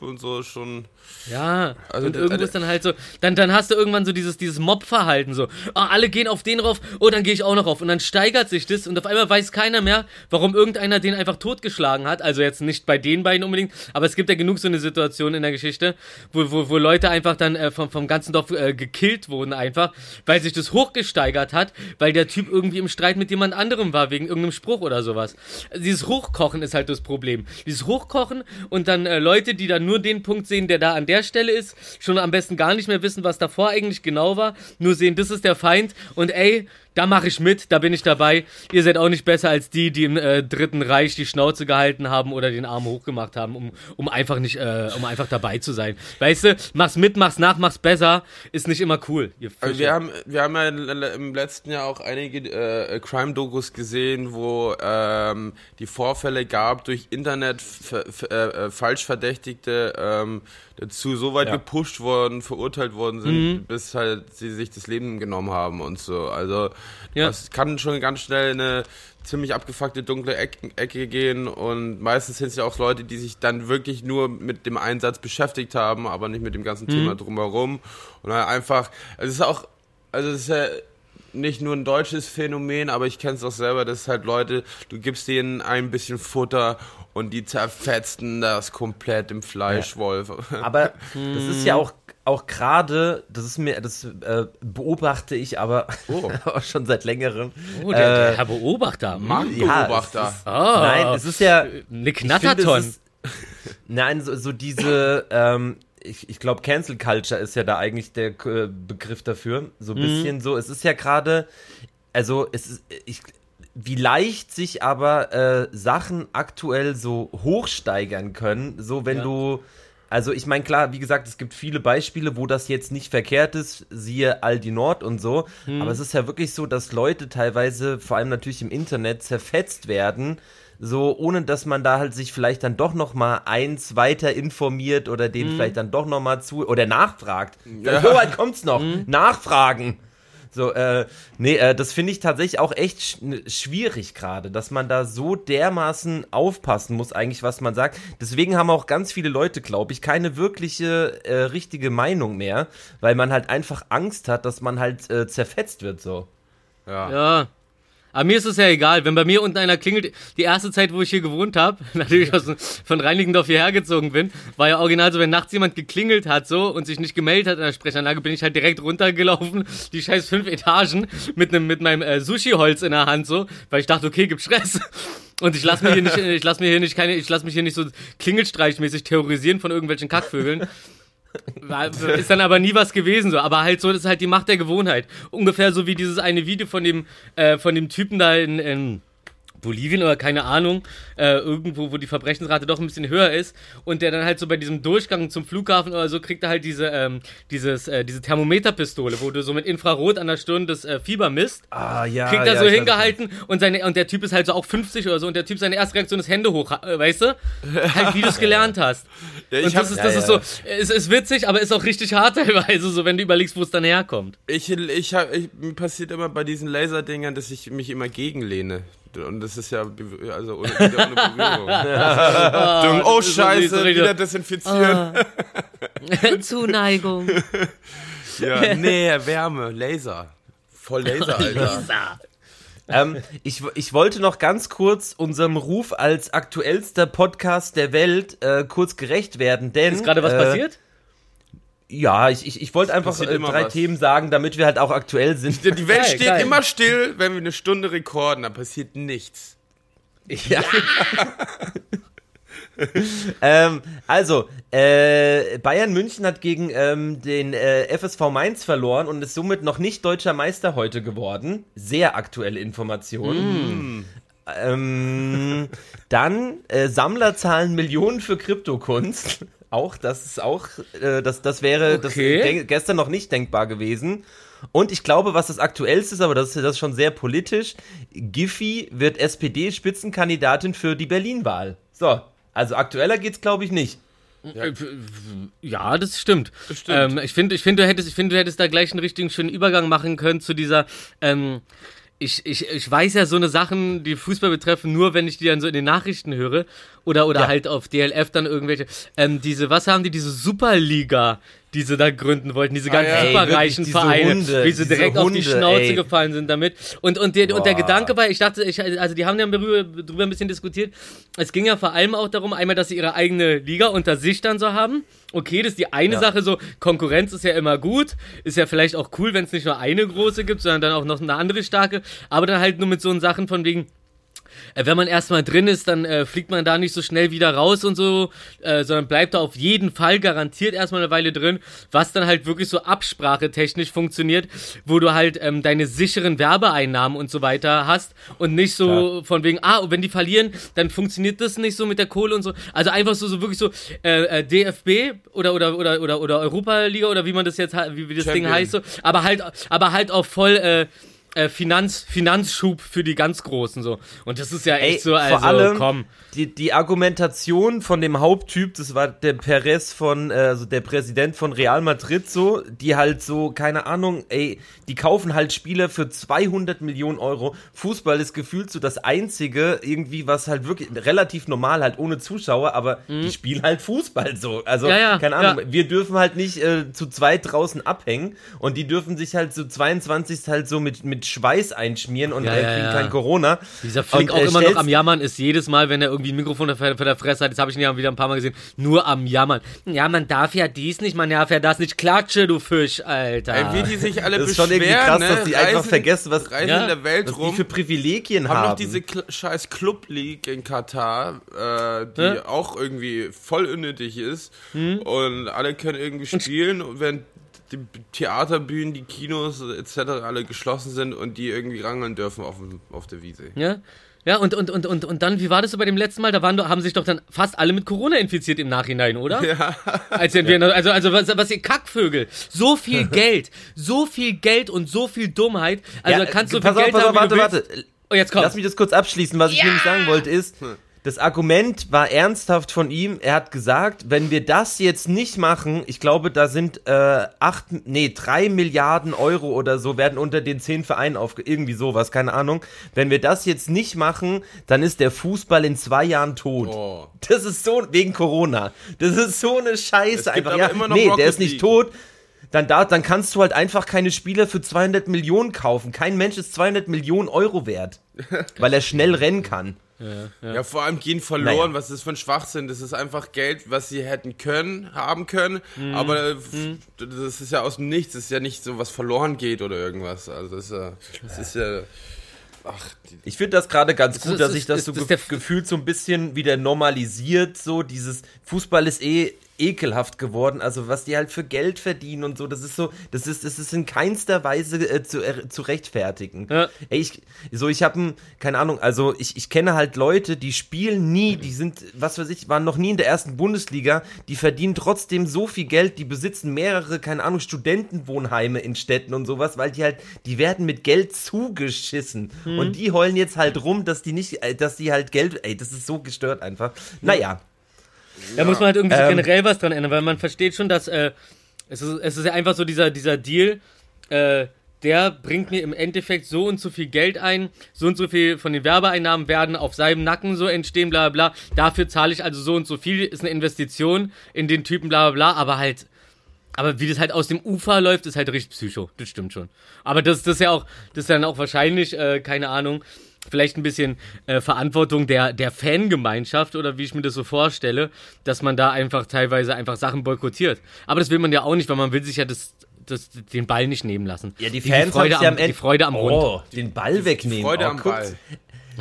und so schon. Ja, Also, und irgendwo ist dann halt so, dann, dann hast du irgendwann so dieses, dieses Mob-Verhalten, so, ah, alle gehen auf den rauf, oh, dann gehe ich auch noch rauf. Und dann steigert sich das und auf einmal weiß keiner mehr, warum irgendeiner den einfach totgeschlagen hat. Also jetzt nicht bei den beiden unbedingt, aber es gibt ja genug so eine Situation in der Geschichte, wo, wo, wo Leute einfach dann äh, vom, vom ganzen Dorf äh, gekillt wurden einfach, weil sich das hochgesteigert hat, weil der Typ irgendwie im Streit mit jemand anderem war, wegen irgendeinem Spruch oder sowas. Dieses Hochkochen ist halt das Problem. Dieses Hochkochen und dann äh, Leute, die dann nur den Punkt sehen, der da an der Stelle ist, schon am besten gar nicht mehr wissen, was davor eigentlich genau war, nur sehen, das ist der Feind und ey, da mache ich mit, da bin ich dabei. Ihr seid auch nicht besser als die, die im äh, Dritten Reich die Schnauze gehalten haben oder den Arm hochgemacht haben, um, um einfach nicht, äh, um einfach dabei zu sein. Weißt du, mach's mit, mach's nach, mach's besser, ist nicht immer cool. Also wir haben, wir haben ja im letzten Jahr auch einige äh, Crime-Dokus gesehen, wo ähm, die Vorfälle gab durch Internet äh, äh, Falschverdächtigte ähm, dazu so weit Ja. gepusht worden, verurteilt worden sind, bis halt sie sich das Leben genommen haben und so. Also Ja. das kann schon ganz schnell eine ziemlich abgefuckte dunkle Ecke, gehen und meistens sind es ja auch Leute, die sich dann wirklich nur mit dem Einsatz beschäftigt haben, aber nicht mit dem ganzen Thema drumherum und dann einfach, also es ist auch, also es ist ja nicht nur ein deutsches Phänomen, aber ich kenne es auch selber, dass halt Leute, du gibst denen ein bisschen Futter und die zerfetzen das komplett im Fleischwolf. Aber [LAUGHS] das ist ja auch, auch gerade, das ist mir, das äh, beobachte ich aber Oh. [LAUGHS] auch schon seit längerem. Oh, der, der Äh, Herr Beobachter. Hm. Marktbeobachter. es ist- Ah. Nein, es ist ja. Eine finde, Knatterton. es ist- Nein, so, so diese, ähm, ich, ich glaube, Cancel Culture ist ja da eigentlich der äh, Begriff dafür. So ein bisschen so. Es ist ja gerade, also es ist, ich, wie leicht sich aber äh, Sachen aktuell so hochsteigern können, so wenn Ja. du. Also ich meine, klar, wie gesagt, es gibt viele Beispiele, wo das jetzt nicht verkehrt ist, siehe Aldi Nord und so, aber es ist ja wirklich so, dass Leute teilweise, vor allem natürlich im Internet, zerfetzt werden, so ohne dass man da halt sich vielleicht dann doch noch mal eins weiter informiert oder den vielleicht dann doch noch mal zu oder nachfragt. Ja. So weit kommt's noch. Nachfragen. So, äh, nee, äh, das finde ich tatsächlich auch echt sch n- schwierig gerade, dass man da so dermaßen aufpassen muss, eigentlich, was man sagt. Deswegen haben auch ganz viele Leute, glaube ich, keine wirkliche äh, richtige Meinung mehr, weil man halt einfach Angst hat, dass man halt äh, zerfetzt wird so. Ja. Ja. Aber mir ist es ja egal, wenn bei mir unten einer klingelt, die erste Zeit, wo ich hier gewohnt habe, [LAUGHS] natürlich aus, von Reinickendorf hierher gezogen bin, war ja original so, wenn nachts jemand geklingelt hat so und sich nicht gemeldet hat in der Sprechanlage, bin ich halt direkt runtergelaufen, [LAUGHS] die scheiß fünf Etagen mit nem mit meinem äh, Sushi-Holz in der Hand so, weil ich dachte, okay, gibt Stress. [LAUGHS] Und ich lass mir hier nicht, ich lass mir hier nicht keine, ich lass mich hier nicht so klingelstreichmäßig terrorisieren von irgendwelchen Kackvögeln. War- Ist dann aber nie was gewesen so. Aber halt so, das ist halt die Macht der Gewohnheit. Ungefähr so wie dieses eine Video von dem, äh, von dem Typen da in, in Bolivien oder keine Ahnung, äh, irgendwo, wo die Verbrechensrate doch ein bisschen höher ist und der dann halt so bei diesem Durchgang zum Flughafen oder so kriegt er halt diese, ähm, dieses, äh, diese Thermometerpistole, wo du so mit Infrarot an der Stirn das äh, Fieber misst. Ah, ja. Kriegt ja, er so ich weiß, hingehalten und seine und der Typ ist halt so auch 50 oder so und der Typ seine erste Reaktion ist Hände hoch, äh, weißt du? Halt wie du es [LAUGHS] gelernt hast. Ja, und ich hab, das ist, ja, das ja. ist so, es ist witzig, aber ist auch richtig hart [LAUGHS] teilweise, so wenn du überlegst, wo es dann herkommt. ich, ich, hab, ich, mir passiert immer bei diesen Laserdingern, dass ich mich immer gegenlehne. Und das ist ja, also ohne, Berührung. [LAUGHS] Oh, so scheiße, richtig- wieder desinfizieren. [LAUGHS] Zuneigung. Ja, nee, Wärme, Laser. Voll Laser, Alter. Ähm, ich, ich wollte noch ganz kurz unserem Ruf als aktuellster Podcast der Welt äh, kurz gerecht werden, denn. Ist gerade was äh, passiert? Ja, ich, ich, ich wollte einfach äh, immer drei was. Themen sagen, damit wir halt auch aktuell sind. Die die Welt Geil, steht geil. immer still, wenn wir eine Stunde rekorden, da passiert nichts. Ja. ähm, also, äh, Bayern München hat gegen ähm, den äh, FSV Mainz verloren und ist somit noch nicht deutscher Meister heute geworden. Sehr aktuelle Informationen. Ähm, dann äh, Sammler zahlen Millionen für Kryptokunst. Auch, das ist auch, äh, das, das wäre das Okay. denk, gestern noch nicht denkbar gewesen. Und ich glaube, was das aktuellste ist, aber das ist, das ist schon sehr politisch, Giffey wird SPD-Spitzenkandidatin für die Berlin-Wahl. So, also aktueller geht's, glaube ich, nicht. Äh, Ja, das stimmt. Das stimmt. Ähm, ich finde, ich finde, du hättest, ich finde, du hättest da gleich einen richtigen schönen Übergang machen können zu dieser. Ähm, ich, ich, ich weiß ja so eine Sachen, die Fußball betreffen, nur wenn ich die dann so in den Nachrichten höre oder oder Ja. halt auf DLF dann irgendwelche. Ähm, diese, was haben die, diese Superliga, die sie da gründen wollten, diese ganzen ja. Ey, superreichen Vereine, Hunde, wie sie direkt auf die Hunde, Schnauze ey. gefallen sind damit. Und, und, der, und der. Gedanke war, ich dachte, ich, also die haben ja darüber, darüber ein bisschen diskutiert. Es ging ja vor allem auch darum, einmal, dass sie ihre eigene Liga unter sich dann so haben. Okay, das ist die eine Ja. Sache, so Konkurrenz ist ja immer gut, ist ja vielleicht auch cool, wenn es nicht nur eine große gibt, sondern dann auch noch eine andere starke, aber dann halt nur mit so Sachen von wegen, wenn man erstmal drin ist, dann äh, fliegt man da nicht so schnell wieder raus und so, äh, sondern bleibt da auf jeden Fall garantiert erstmal eine Weile drin, was dann halt wirklich so absprachetechnisch funktioniert, wo du halt ähm, deine sicheren Werbeeinnahmen und so weiter hast und nicht so von wegen, ah, und wenn die verlieren, dann funktioniert das nicht so mit der Kohle und so. Also einfach so, so wirklich so äh, äh, DFB oder oder oder oder oder Europa-Liga oder wie man das jetzt wie, wie das Ding Champion. heißt so, aber halt aber halt auch voll äh, äh, Finanz, Finanzschub für die ganz Großen so. Und das ist ja echt Ey, so, also vor allem komm. Die, die Argumentation von dem Haupttyp, das war der Perez von, äh, also der Präsident von Real Madrid so, die halt so, keine Ahnung, ey, die kaufen halt Spieler für 200 Millionen Euro. Fußball ist gefühlt so das einzige irgendwie, was halt wirklich relativ normal halt ohne Zuschauer, aber die spielen halt Fußball so. Also, Mhm. Ja, ja, keine Ahnung, ja. wir dürfen halt nicht äh, zu zweit draußen abhängen und die dürfen sich halt so 22 halt so mit, mit Schweiß einschmieren und Ja, ja, kriegen ja. kein Corona. Dieser Flick Und, auch äh, immer noch am Jammern ist, jedes Mal, wenn er irgendwie ein Mikrofon vor der Fresse hat, das habe ich ihn ja wieder ein paar Mal gesehen, nur am Jammern. Ja, man darf ja dies nicht, man darf ja das nicht. Klatsche, du Fisch, Alter. Ey, wie die sich alle Das ist schon irgendwie krass, ne? dass die einfach vergessen, was- reisen Ja, in der Welt was die rum. für Privilegien haben. haben noch diese Kl scheiß Club League in Katar, äh, die Ja. auch irgendwie voll unnötig ist. Hm? Und alle können irgendwie spielen, und während die Theaterbühnen, die Kinos etc. alle geschlossen sind und die irgendwie rangeln dürfen auf, auf der Wiese. Ja? Ja, und, und, und, und, und dann, wie war das so bei dem letzten Mal? Da waren, haben sich doch dann fast alle mit Corona infiziert im Nachhinein, oder? Ja. [LAUGHS] Als wir, also, also was, was ihr Kackvögel. So viel [LAUGHS] Geld, so viel Geld und so viel Dummheit. Also Ja, da kannst du pass viel auf, Geld pass auf, haben, wie warte, warte. Oh, jetzt komm. Lass mich das kurz abschließen. Was ich nämlich sagen wollte ist, das Argument war ernsthaft von ihm. Er hat gesagt, wenn wir das jetzt nicht machen, ich glaube, da sind äh, acht, nee, drei Milliarden Euro oder so werden unter den zehn Vereinen aufge, irgendwie sowas, keine Ahnung. Wenn wir das jetzt nicht machen, dann ist der Fußball in zwei Jahren tot. Oh. Das ist so, wegen Corona. Das ist so eine Scheiße einfach. Ja, nee, der Rocket ist nicht League. tot. Dann, da, dann kannst du halt einfach keine Spieler für 200 Millionen kaufen. Kein Mensch ist 200 Millionen Euro wert, [LAUGHS] weil er schnell rennen kann. Ja, vor allem gehen verloren. Naja. Was ist das für ein Schwachsinn? Das ist einfach Geld, was sie hätten können, haben können. Mhm. Aber äh, das ist ja aus dem Nichts. Das ist ja nicht so, was verloren geht oder irgendwas. Also das ist ja, das ist ja ach, die, Ich finde das gerade ganz ist- gut, dass ist- sich das ist- so ist ge gefühlt so ein bisschen wieder normalisiert. So dieses Fußball ist eh ekelhaft geworden. Also was die halt für Geld verdienen und so, das ist so, das ist, das ist in keinster Weise äh, zu, äh, zu rechtfertigen. Ja. Ey, ich, so ich habe, keine Ahnung, also ich, ich kenne halt Leute, die spielen nie, die sind, was weiß ich, waren noch nie in der ersten Bundesliga, die verdienen trotzdem so viel Geld, die besitzen mehrere, keine Ahnung, Studentenwohnheime in Städten und sowas, weil die halt, die werden mit Geld zugeschissen und die heulen jetzt halt rum, dass die nicht, äh, dass die halt Geld, ey, das ist so gestört einfach. Naja. Da muss man halt irgendwie so Ähm. generell was dran ändern, weil man versteht schon, dass äh, es, ist, es ist ja einfach so dieser, dieser Deal, äh, der bringt mir im Endeffekt so und so viel Geld ein, so und so viel von den Werbeeinnahmen werden auf seinem Nacken so entstehen, bla bla bla. Dafür zahle ich also so und so viel, ist eine Investition in den Typen, bla bla bla, aber halt. Aber wie das halt aus dem Ufer läuft, ist halt richtig psycho. Das stimmt schon. Aber das, das ist ja auch, das ist dann auch wahrscheinlich, äh, keine Ahnung, vielleicht ein bisschen äh, Verantwortung der, der Fangemeinschaft oder wie ich mir das so vorstelle, dass man da einfach teilweise einfach Sachen boykottiert. Aber das will man ja auch nicht, weil man will sich ja das, das, den Ball nicht nehmen lassen. Ja, die Fans Freude, haben's ja am, am Ende- die Freude am Rund. Oh, den Ball wegnehmen. Freude oh, am guckt. Ball.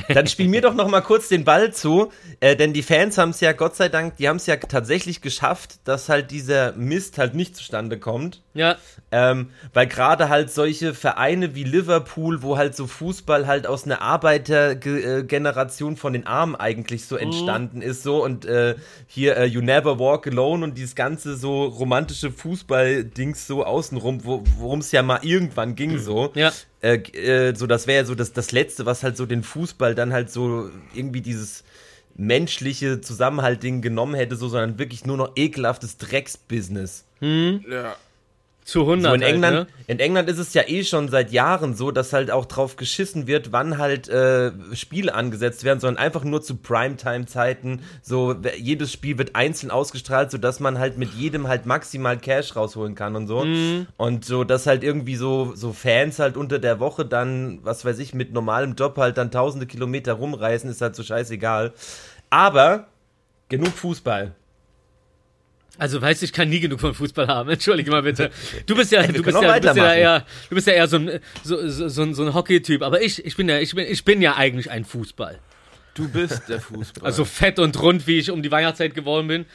Dann spiel mir doch noch mal kurz den Ball zu, äh, denn die Fans haben es ja, Gott sei Dank, die haben es ja tatsächlich geschafft, dass halt dieser Mist halt nicht zustande kommt. Ja, Ähm, weil gerade halt solche Vereine wie Liverpool, wo halt so Fußball halt aus einer Arbeitergeneration von den Armen eigentlich so entstanden ist, so und äh, hier äh, You Never Walk Alone und dieses ganze so romantische Fußball-Dings so außenrum, wo, worum es ja mal irgendwann ging, so. [CLEARS THROAT] ja. Äh, äh, so, das wäre ja so das, das Letzte, was halt so den Fußball dann halt so irgendwie dieses menschliche Zusammenhalt-Ding genommen hätte, so, sondern wirklich nur noch ekelhaftes Drecksbusiness. Ja. Zu 100. So in halt, England, ne? in England ist es ja eh schon seit Jahren so, dass halt auch drauf geschissen wird, wann halt äh, Spiele angesetzt werden, sondern einfach nur zu Primetime-Zeiten. So jedes Spiel wird einzeln ausgestrahlt, so dass man halt mit jedem halt maximal Cash rausholen kann und so. Mhm. Und so, dass halt irgendwie so so Fans halt unter der Woche dann, was weiß ich, mit normalem Job halt dann tausende Kilometer rumreisen, ist halt so scheißegal. Aber genug Fußball. Also weißt du, ich kann nie genug von Fußball haben. [LAUGHS] Entschuldige mal bitte. Du bist ja, wir du können bist ja, du bist ja eher, du bist ja eher so ein, so, so, so, ein- so ein Hockey-Typ. Aber ich, ich bin ja, ich bin, ich bin ja eigentlich ein Fußball. Du bist der Fußball. Also fett und rund, wie ich um die Weihnachtszeit geworden bin.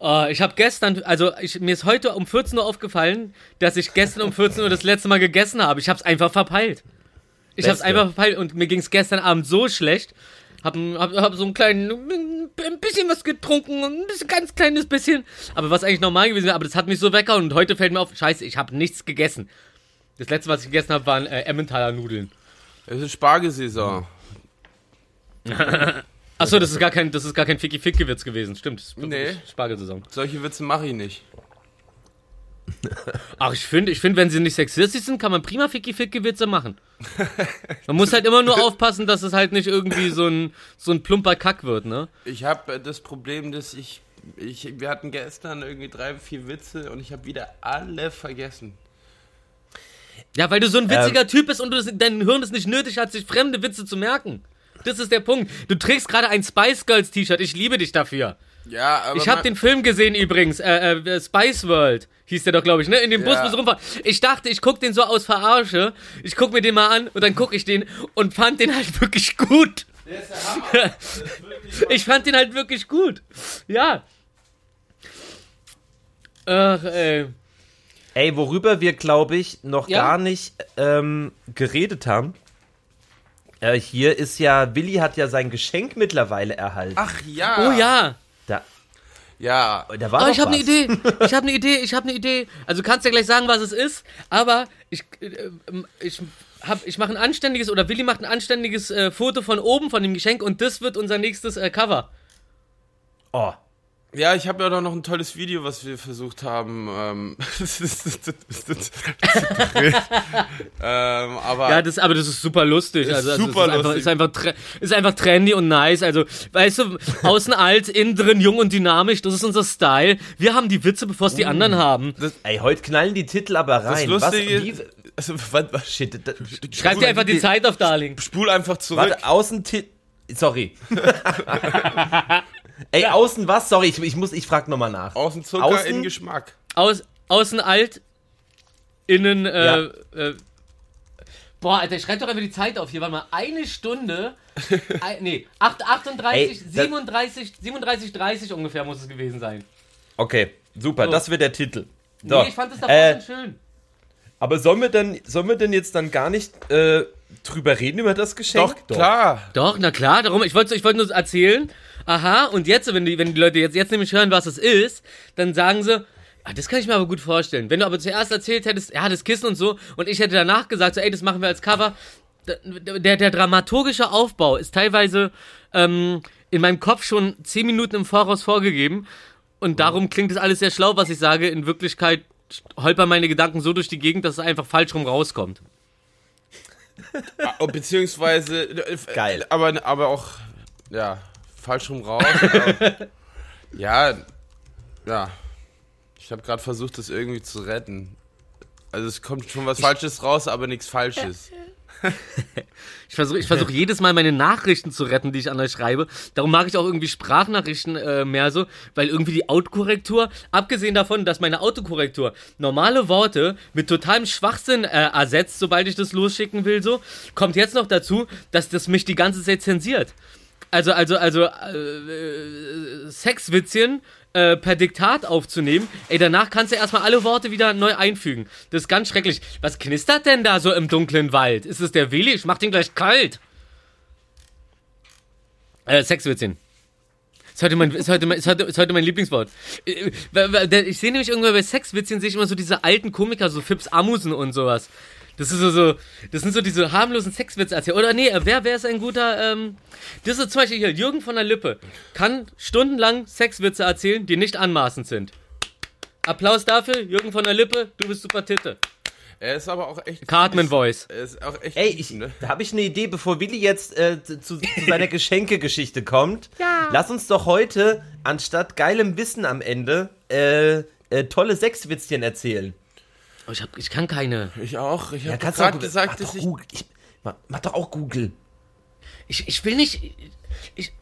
Äh, ich habe gestern, also ich, mir ist heute um 14 Uhr aufgefallen, dass ich gestern um 14 Uhr das letzte Mal gegessen habe. Ich habe es einfach verpeilt. Ich habe es einfach verpeilt und mir ging es gestern Abend so schlecht. Hab, hab, hab so einen kleinen, ein bisschen was getrunken, ein bisschen, ganz kleines bisschen. Aber was eigentlich normal gewesen wäre, aber das hat mich so weggehauen und heute fällt mir auf, scheiße, ich habe nichts gegessen. Das letzte, was ich gegessen habe, waren äh, Emmentaler Nudeln. es ist Spargelsaison. Achso, das ist gar kein, das ist gar kein Ficky-Fick-Gewürz gewesen. Stimmt, Nee. Spargelsaison. Solche Witze mache ich nicht. [LAUGHS] Ach, ich finde, ich finde, wenn sie nicht sexistisch sind, kann man prima Ficky-Fick-Gewürze machen. Man muss halt immer nur aufpassen, dass es halt nicht irgendwie so ein, so ein plumper Kack wird, ne? Ich habe das Problem, dass ich, ich. Wir hatten gestern irgendwie drei, vier Witze und ich habe wieder alle vergessen. Ja, weil du so ein witziger Typ bist und du das, dein Hirn es nicht nötig hat, sich fremde Witze zu merken. Das ist der Punkt. Du trägst gerade ein Spice Girls T-Shirt. Ich liebe dich dafür. Ja, aber. Ich habe den Film gesehen übrigens. Äh, äh, Spice World hieß der doch, glaube ich, ne? In dem Bus, Ja. sie rumfahren. Ich dachte, ich guck den so aus Verarsche. Ich guck mir den mal an und dann guck ich den und fand den halt [LAUGHS] wirklich gut. [LAUGHS] ich fand den halt wirklich gut. Ja. Ach, ey. Ey, worüber wir, glaube ich, noch Ja? gar nicht ähm, geredet haben. Äh, hier ist ja, Willi hat ja sein Geschenk mittlerweile erhalten. Ach ja. Oh ja. Ja. da war Oh, ich habe eine was. Idee. [LAUGHS] Ich habe eine Idee. Ich habe eine Idee. Also du kannst ja gleich sagen, was es ist. Aber ich, äh, ähm, ich hab, ich mache ein anständiges oder Willi macht ein anständiges äh, Foto von oben von dem Geschenk und das wird unser nächstes äh, Cover. Oh, Ja, ich habe ja doch noch ein tolles Video, was wir versucht haben. Ähm, ähm, aber Ja, das, aber das ist super lustig. Ist also, also super ist einfach, lustig. ist, einfach ist einfach trendy und nice. Also, weißt du, außen alt, innen drin jung und dynamisch. Das ist unser Style. Wir haben die Witze, bevor es die anderen haben. ey, heute knallen die Titel aber das rein. Lustige was, wie, also, was, was, shit, da, Schreib dir einfach die Zeit auf, Darling. spul einfach zurück. warte, außen Ti- Sorry. Ey, außen was? Sorry, ich, ich muss, ich frag nochmal nach. Außen Zucker Außen- in Geschmack. Aus, außen alt, innen, äh, Ja. äh, Boah, Alter, schreib doch einfach die Zeit auf hier. Warte mal, eine Stunde. [LAUGHS] ein, nee, 8, 38, Ey, das- 37, 37, 30 ungefähr muss es gewesen sein. Okay, Super, So. das wird der Titel. So, Nee, ich fand das davor äh, schon schön. aber sollen wir, denn, sollen wir denn jetzt dann gar nicht äh, drüber reden über das Geschenk? Doch, klar. Doch, na klar, darum, ich wollte ich wollte nur erzählen, aha, und jetzt, wenn die, wenn die Leute jetzt, jetzt nämlich hören, was es ist, dann sagen sie, ah, das kann ich mir aber gut vorstellen. Wenn du aber zuerst erzählt hättest, ja, das Kissen und so, und ich hätte danach gesagt, so, ey, das machen wir als Cover, der, der, der dramaturgische Aufbau ist teilweise ähm, in meinem Kopf schon zehn Minuten im Voraus vorgegeben, und darum klingt es alles sehr schlau, was ich sage. In Wirklichkeit holpern meine Gedanken so durch die Gegend, dass es einfach falsch rum rauskommt. Ah, Beziehungsweise. äh, Geil. Aber, aber auch. Ja, falsch rum raus. ja. [LAUGHS] Ja. Ich habe gerade versucht, das irgendwie zu retten. Also es kommt schon was Falsches raus, aber nichts Falsches. [LAUGHS] Ich versuche ich versuch jedes Mal meine Nachrichten zu retten, die ich an euch schreibe. Darum mag ich auch irgendwie Sprachnachrichten äh, mehr so, weil irgendwie die Autokorrektur, abgesehen davon, dass meine Autokorrektur normale Worte mit totalem Schwachsinn äh, ersetzt, sobald ich das losschicken will, so, kommt jetzt noch dazu, dass das mich die ganze Zeit zensiert. Also, also, also, äh, äh, Sexwitzchen äh, per Diktat aufzunehmen. Ey, danach kannst du erstmal alle Worte wieder neu einfügen. Das ist ganz schrecklich. Was knistert denn da so im dunklen Wald? Ist es der Willi? Ich mach den gleich kalt. Äh, Sexwitzchen. Ist heute mein, ist heute mein, ist heute, ist heute mein Lieblingswort. Äh, der- Ich sehe nämlich irgendwann bei Sexwitzchen sehe ich immer so diese alten Komiker, so Fips Amusen und sowas. Das ist so, so das sind so diese harmlosen Sexwitze erzählen. Oder nee, äh, wer, wer ist ein guter, ähm, das ist zum Beispiel hier, Jürgen von der Lippe kann stundenlang Sexwitze erzählen, die nicht anmaßend sind. Applaus dafür, Jürgen von der Lippe, du bist super Titte. Er ist aber auch echt. Cartman Voice. Er ist auch echt. Ey, ich, ne? da habe ich eine Idee, bevor Willi jetzt äh, zu, zu seiner [LAUGHS] Geschenkegeschichte kommt. Lass uns doch heute, anstatt geilem Wissen am Ende, äh, äh, tolle Sexwitzchen erzählen. Oh, ich, hab, ich kann keine. Ich auch. Ich habe kannst gerade gesagt, mach dass doch ich. Google. ich mach, doch auch Google. Ich, ich will nicht. Ich,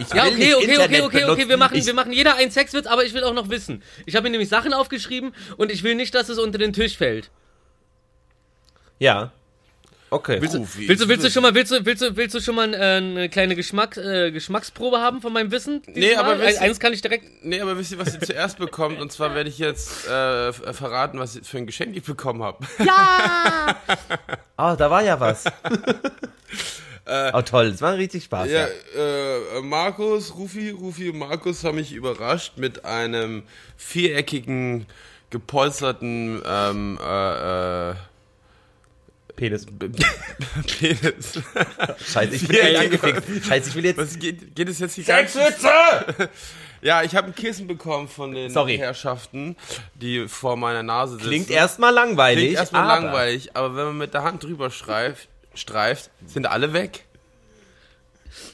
Ich Ja, okay, okay, okay, Internet okay, okay. benutzen. Wir machen, ich, wir machen jeder einen Sexwitz, aber ich will auch noch wissen. Ich habe mir nämlich Sachen aufgeschrieben und ich will nicht, dass es unter den Tisch fällt. Ja. Okay. Willst, du, Oh, willst, du, willst du schon mal, willst du, willst du, willst du schon mal äh, eine kleine Geschmack, äh, Geschmacksprobe haben von meinem Wissen? Nee, aber wisst Ein- ihr- eins kann ich direkt. Nee, aber wisst ihr, was ihr zuerst bekommt? Und zwar werde ich jetzt äh, f- verraten, was für ein Geschenk ich bekommen habe. [LAUGHS] Ah, da war ja was. [LAUGHS] oh, toll. Das war richtig Spaß. Ja, Ja. äh, Markus, Rufi, Rufi und Markus haben mich überrascht mit einem viereckigen, gepolsterten ähm, äh, äh, Penis. [LAUGHS] Penis. Scheiße, ich bin Ja, angefixt. Scheiße, ich will jetzt. Was geht, geht es jetzt ganze Sexwitze! [LAUGHS] Ja, ich habe ein Kissen bekommen von den Sorry. Herrschaften, die vor meiner Nase sitzen. Klingt erstmal langweilig. Klingt erstmal aber langweilig, aber wenn man mit der Hand drüber streift, streift sind alle weg.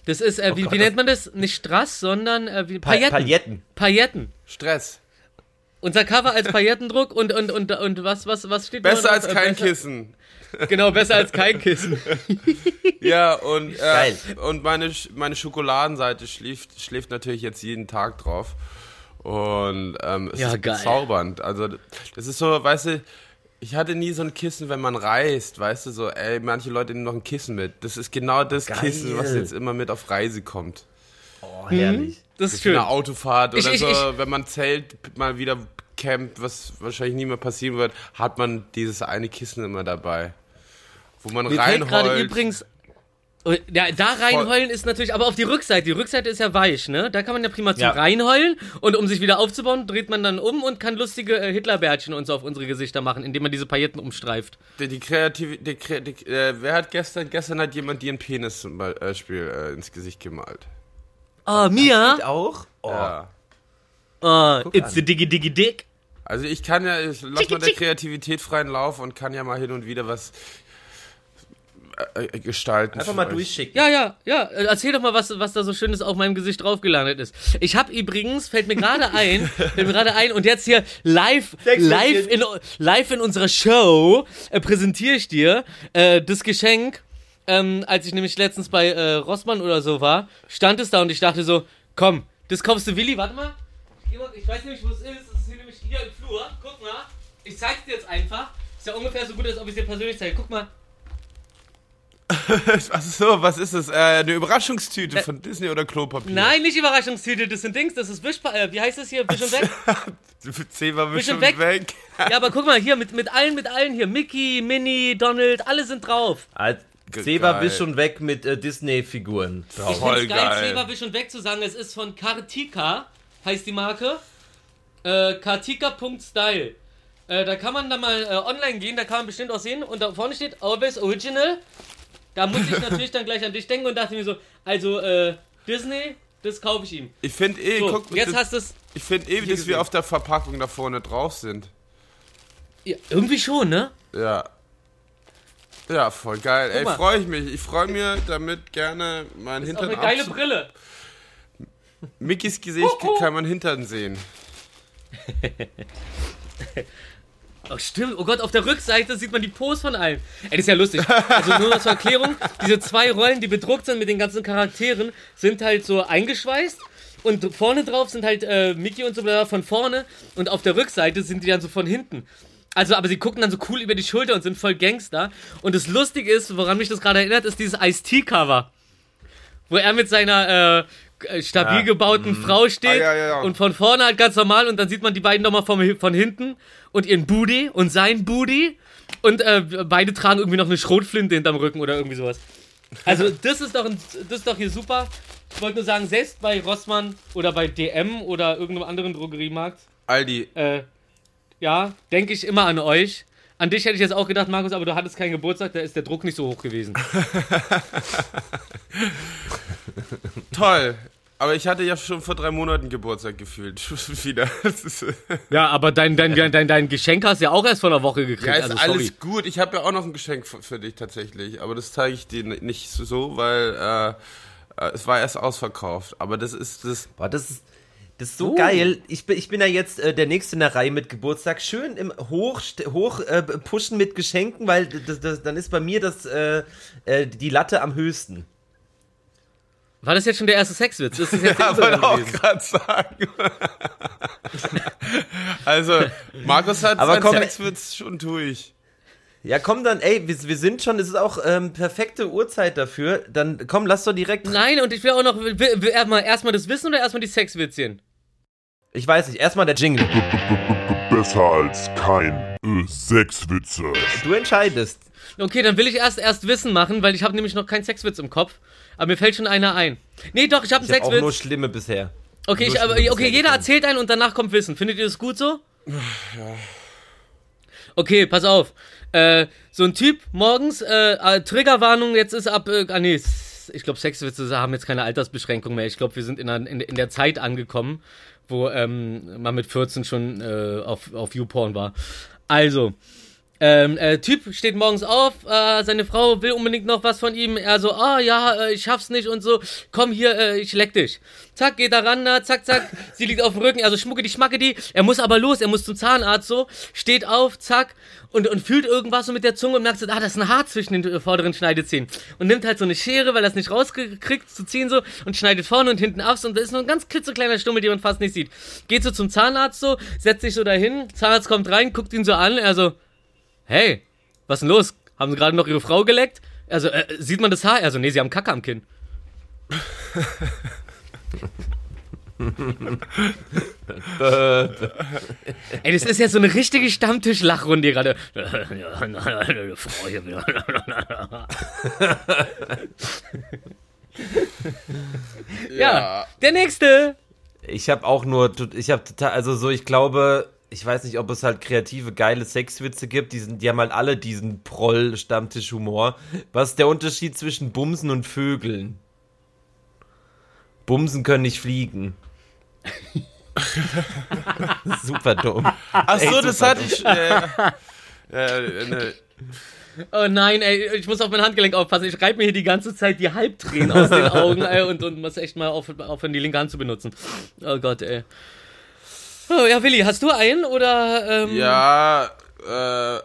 Das ist, äh, wie, Gott, wie nennt man das? Nicht Strass, sondern äh, wie, Pa Pailletten. Pailletten. Pailletten. Stress. Unser Cover als Paillettendruck und, und, und, und was, was, was steht da Besser als Äh, kein besser- Kissen. Genau, besser als kein Kissen. [LAUGHS] Ja, und, äh, Geil. und meine, meine Schokoladenseite schläft, schläft natürlich jetzt jeden Tag drauf. Und ähm, es Ja, ist geil. bezaubernd. Also, das ist so, weißt du, ich hatte nie so ein Kissen, wenn man reist, weißt du, so, ey, manche Leute nehmen noch ein Kissen mit. Das ist genau das Geil. Kissen, was jetzt immer mit auf Reise kommt. Oh, herrlich. Das ist schön. eine Autofahrt Ich- oder ich- so, ich- wenn man Zelt mal wieder campt, was wahrscheinlich nie mehr passieren wird, hat man dieses eine Kissen immer dabei. Wo man Mir fällt gerade übrigens. Oh, Ja, da reinheulen ist natürlich, aber auf die Rückseite. Die Rückseite ist ja weich, ne? Da kann man ja prima zum Ja. Reinheulen und um sich wieder aufzubauen, dreht man dann um und kann lustige äh, Hitlerbärtchen und so auf unsere Gesichter machen, indem man diese Pailletten umstreift. Die, die Kreativität, äh, wer hat gestern, gestern hat jemand dir einen Penis zum Beispiel äh, ins Gesicht gemalt. Oh, Mia? Geht auch? Oh. Ja. Oh, Guck it's an. the diggy diggy dick. Also ich kann ja, ich lass mal der Kreativität freien Lauf und kann ja mal hin und wieder was äh, äh, gestalten. Einfach mal euch. durchschicken. Ja, ja, ja. Äh, Erzähl doch mal, was, was da so Schönes auf meinem Gesicht drauf gelandet ist. Ich habe übrigens, fällt mir gerade [LAUGHS] ein, fällt mir gerade ein, und jetzt hier live, live in, live in unserer Show äh, präsentiere ich dir äh, das Geschenk. Ähm, als ich nämlich letztens bei äh, Rossmann oder so war, stand es da und ich dachte so, komm, das kaufst du Willi, warte mal. Ich, geh mal, ich weiß nämlich, wo es ist. Es ist hier nämlich hier im Flur. Guck mal. Ich zeig's dir jetzt einfach. Ist ja ungefähr so gut, als ob ich es dir persönlich zeige. Guck mal. [LAUGHS] Achso, was ist das? Äh, eine Überraschungstüte von Disney oder Klopapier? Nein, nicht Überraschungstüte, das sind Dings, das ist Wischpa äh, wie heißt das hier? Wisch und weg? [LAUGHS] War Bisschen bestimmt weg. weg. Ja, aber guck mal, hier, mit, mit allen, mit allen hier. Mickey, Minnie, Donald, alle sind drauf. Als Ge- Zebra geil. wisch und weg mit äh, Disney-Figuren. Ich Voll find's geil, geil. Zebra Wisch und weg zu sagen, es ist von Kartika, heißt die Marke. Äh, Kartika.style. Äh, da kann man dann mal äh, online gehen, da kann man bestimmt auch sehen. Und da vorne steht Always Original. Da muss ich natürlich dann gleich an dich denken und dachte mir so, also äh, Disney, das kaufe ich ihm. Ich finde eh, So, guck, jetzt das, hast du es. ich finde eh, dass gesehen. wir auf der Verpackung da vorne drauf sind. Ja, irgendwie schon, ne? Ja. Ja, voll geil. Ey, mal. freue ich mich. Ich freue mir damit gerne mein Ist auch Hintern eine geile Brille. Mickys Gesicht Oh, oh. kann man Hintern sehen. [LAUGHS] Oh, stimmt. Oh Gott, auf der Rückseite sieht man die Pose von allen. Ey, das ist ja lustig. Also nur zur Erklärung, diese zwei Rollen, die bedruckt sind mit den ganzen Charakteren, sind halt so eingeschweißt. Und vorne drauf sind halt äh, Mickey und so bla, von vorne. Und auf der Rückseite sind die dann so von hinten. Also, aber sie gucken dann so cool über die Schulter und sind voll Gangster. Und das Lustige ist, woran mich das gerade erinnert, ist dieses Ice-T-Cover. Wo er mit seiner äh, stabil Ja. gebauten Frau steht Ah, ja, ja, ja. und von vorne halt ganz normal und dann sieht man die beiden nochmal von, von hinten und ihren Booty und sein Booty und äh, beide tragen irgendwie noch eine Schrotflinte hinterm Rücken oder irgendwie sowas. Also [LAUGHS] das ist doch, ein, das ist doch hier super. Ich wollte nur sagen, selbst bei Rossmann oder bei DM oder irgendeinem anderen Drogeriemarkt, Aldi, äh, ja, denke ich immer an euch. An dich hätte ich jetzt auch gedacht, Markus, aber du hattest keinen Geburtstag, da ist der Druck nicht so hoch gewesen. [LAUGHS] toll. Aber ich hatte ja schon vor drei Monaten Geburtstag gefühlt. [LAUGHS] Wieder. Ja, aber dein, dein, dein, dein, dein Geschenk hast du ja auch erst vor einer Woche gekriegt. ja, ist also, sorry. alles gut. Ich habe ja auch noch ein Geschenk für, für dich tatsächlich. Aber das zeige ich dir nicht so, weil äh, äh, es war erst ausverkauft. Aber das ist das. Boah, das ist, das ist so Oh. geil. Ich bin, ich bin ja jetzt äh, der Nächste in der Reihe mit Geburtstag. Schön im Hoch, hoch äh, pushen mit Geschenken, weil das, das, dann ist bei mir das, äh, äh, die Latte am höchsten. War das jetzt schon der erste Sexwitz? Ist das [LAUGHS] jetzt Ja, wollte auch gerade sagen. [LAUGHS] also, Markus hat Aber komm- Sexwitz schon durch. Ja, komm dann, ey, wir, wir sind schon, es ist auch ähm, perfekte Uhrzeit dafür. Dann komm, lass doch direkt. Nein, und ich will auch noch will, will erstmal, erstmal das Wissen oder erstmal die Sexwitzchen? Ich weiß nicht, erstmal der Jingle. Besser als kein äh, Sexwitze. Du entscheidest. Okay, dann will ich erst erst Wissen machen, weil ich habe nämlich noch keinen Sexwitz im Kopf. Aber mir fällt schon einer ein. Nee, doch, ich habe einen Ich habe auch nur Sexwitz. schlimme bisher. Okay, ich, aber, okay, bisher jeder erzählt einen und danach kommt Wissen. Findet ihr das gut so? Ja. Okay, pass auf. Äh, so ein Typ morgens, äh, äh, Triggerwarnung, jetzt ist ab, äh, ah nee, ich glaube Sexwitze haben jetzt keine Altersbeschränkung mehr. Ich glaube, wir sind in, in, in der Zeit angekommen, wo ähm, man mit 14 schon äh, auf, auf YouPorn war. Also, ähm, äh, Typ steht morgens auf, äh, seine Frau will unbedingt noch was von ihm. Er so, ah ja, äh, ich schaff's nicht und so. Komm hier, äh, ich leck dich. Zack, geht er ran, na, zack, zack. [LAUGHS] Sie liegt auf dem Rücken, also schmucke die, schmacke die. Er muss aber los, er muss zum Zahnarzt so. Steht auf, zack, und, und fühlt irgendwas so mit der Zunge und merkt so, ah, das ist ein Haar zwischen den äh, vorderen Schneidezähnen. Und nimmt halt so eine Schere, weil er es nicht rausgekriegt zu ziehen so und schneidet vorne und hinten ab. Und da ist nur ein ganz klitzekleiner Stummel, den man fast nicht sieht. Geht so zum Zahnarzt so, setzt sich so dahin. Zahnarzt kommt rein, guckt ihn so an, er so, hey, was denn los? Haben Sie gerade noch Ihre Frau geleckt? Also, äh, sieht man das Haar? Also, nee, Sie haben Kacke am Kinn. [LAUGHS] Ey, das ist ja so eine richtige Stammtisch-Lachrunde gerade. Ja, der nächste. Ich habe auch nur, ich habe total, also so, ich glaube, ich weiß nicht, ob es halt kreative, geile Sexwitze gibt. Die, sind, die haben halt alle diesen Proll-Stammtisch-Humor. Was ist der Unterschied zwischen Bumsen und Vögeln? Bumsen können nicht fliegen. [LAUGHS] Super dumm. Ach so, Ey, das hatte ich. Äh, äh, ne, Oh nein, ey, ich muss auf mein Handgelenk aufpassen. Ich reibe mir hier die ganze Zeit die Halbtränen aus den Augen ey, und, und muss echt mal auf, aufhören, die linke Hand zu benutzen. Oh Gott, ey. Oh, ja, Willi, hast du einen oder? Ähm, ja, äh,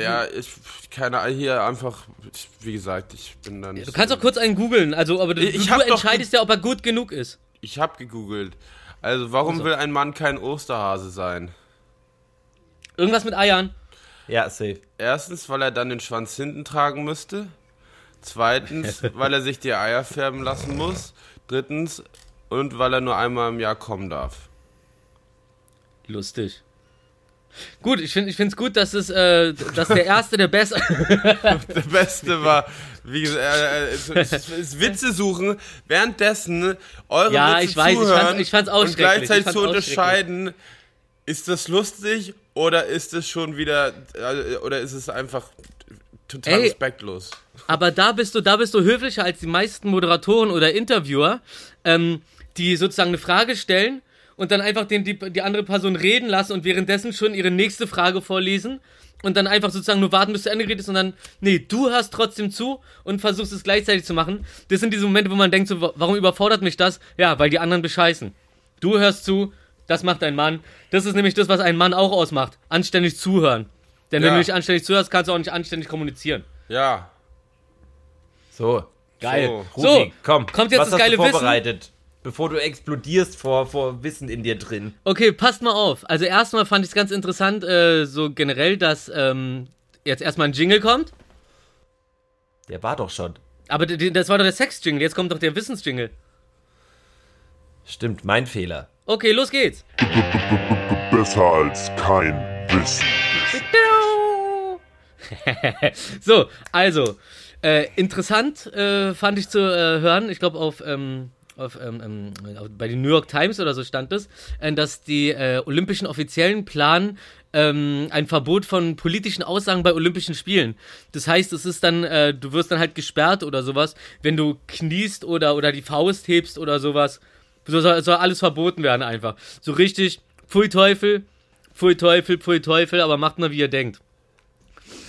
ja, ich, keine Ahnung, hier einfach, ich, wie gesagt, ich bin da nicht. Du kannst auch kurz einen googeln, also, aber du, Ich du entscheidest ja, ob er gut genug ist. Ich hab gegoogelt. Also, warum Also. will ein Mann kein Osterhase sein? Irgendwas mit Eiern. Ja, safe. Erstens, weil er dann den Schwanz hinten tragen müsste. Zweitens, [LAUGHS] weil er sich die Eier färben lassen muss. Drittens, und weil er nur einmal im Jahr kommen darf. Lustig. Gut, ich finde es gut, dass es, äh, dass der erste der beste. [LAUGHS] Der Beste war, wie gesagt, äh, äh, es, es, es Witze suchen, währenddessen eure Ja, Witze ich weiß, ich zuhören fand's- ich fand's auch und gleichzeitig ich zu unterscheiden, ist das lustig oder ist es schon wieder, äh, oder ist es einfach total Ey. respektlos? Aber da bist du, da bist du höflicher als die meisten Moderatoren oder Interviewer, ähm, die sozusagen eine Frage stellen und dann einfach den, die, die andere Person reden lassen und währenddessen schon ihre nächste Frage vorlesen und dann einfach sozusagen nur warten, bis zu Ende geredet ist und dann, nee, du hörst trotzdem zu und versuchst es gleichzeitig zu machen. Das sind diese Momente, wo man denkt, so, wa- warum überfordert mich das? Ja, weil die anderen bescheißen. Du hörst zu, das macht ein Mann. Das ist nämlich das, was einen Mann auch ausmacht. Anständig zuhören. Denn wenn Ja. du nicht anständig zuhörst, kannst du auch nicht anständig kommunizieren. Ja. So, Geil. So. So, Rufi, komm. kommt jetzt was das hast geile du Wissen. Bevor du explodierst vor, vor Wissen in dir drin. Okay, passt mal auf. Also erstmal fand ich es ganz interessant, äh, so generell, dass ähm, jetzt erstmal ein Jingle kommt. Der war doch schon. Aber das war doch der Sex-Jingle, jetzt kommt doch der Wissens-Jingle. Stimmt, mein Fehler. Okay, los geht's. Besser als kein Wissen. [LAUGHS] So, also, äh, interessant äh, fand ich zu äh, hören, ich glaube auf, ähm, auf, ähm, ähm, auf, bei den New York Times oder so stand es, äh, dass die äh, olympischen Offiziellen planen ähm, ein Verbot von politischen Aussagen bei Olympischen Spielen. Das heißt, es ist dann, äh, du wirst dann halt gesperrt oder sowas, wenn du kniest oder, oder die Faust hebst oder sowas. So soll, soll alles verboten werden einfach. So richtig, pfui Teufel, pfui Teufel, pfui Teufel, aber macht mal, wie ihr denkt.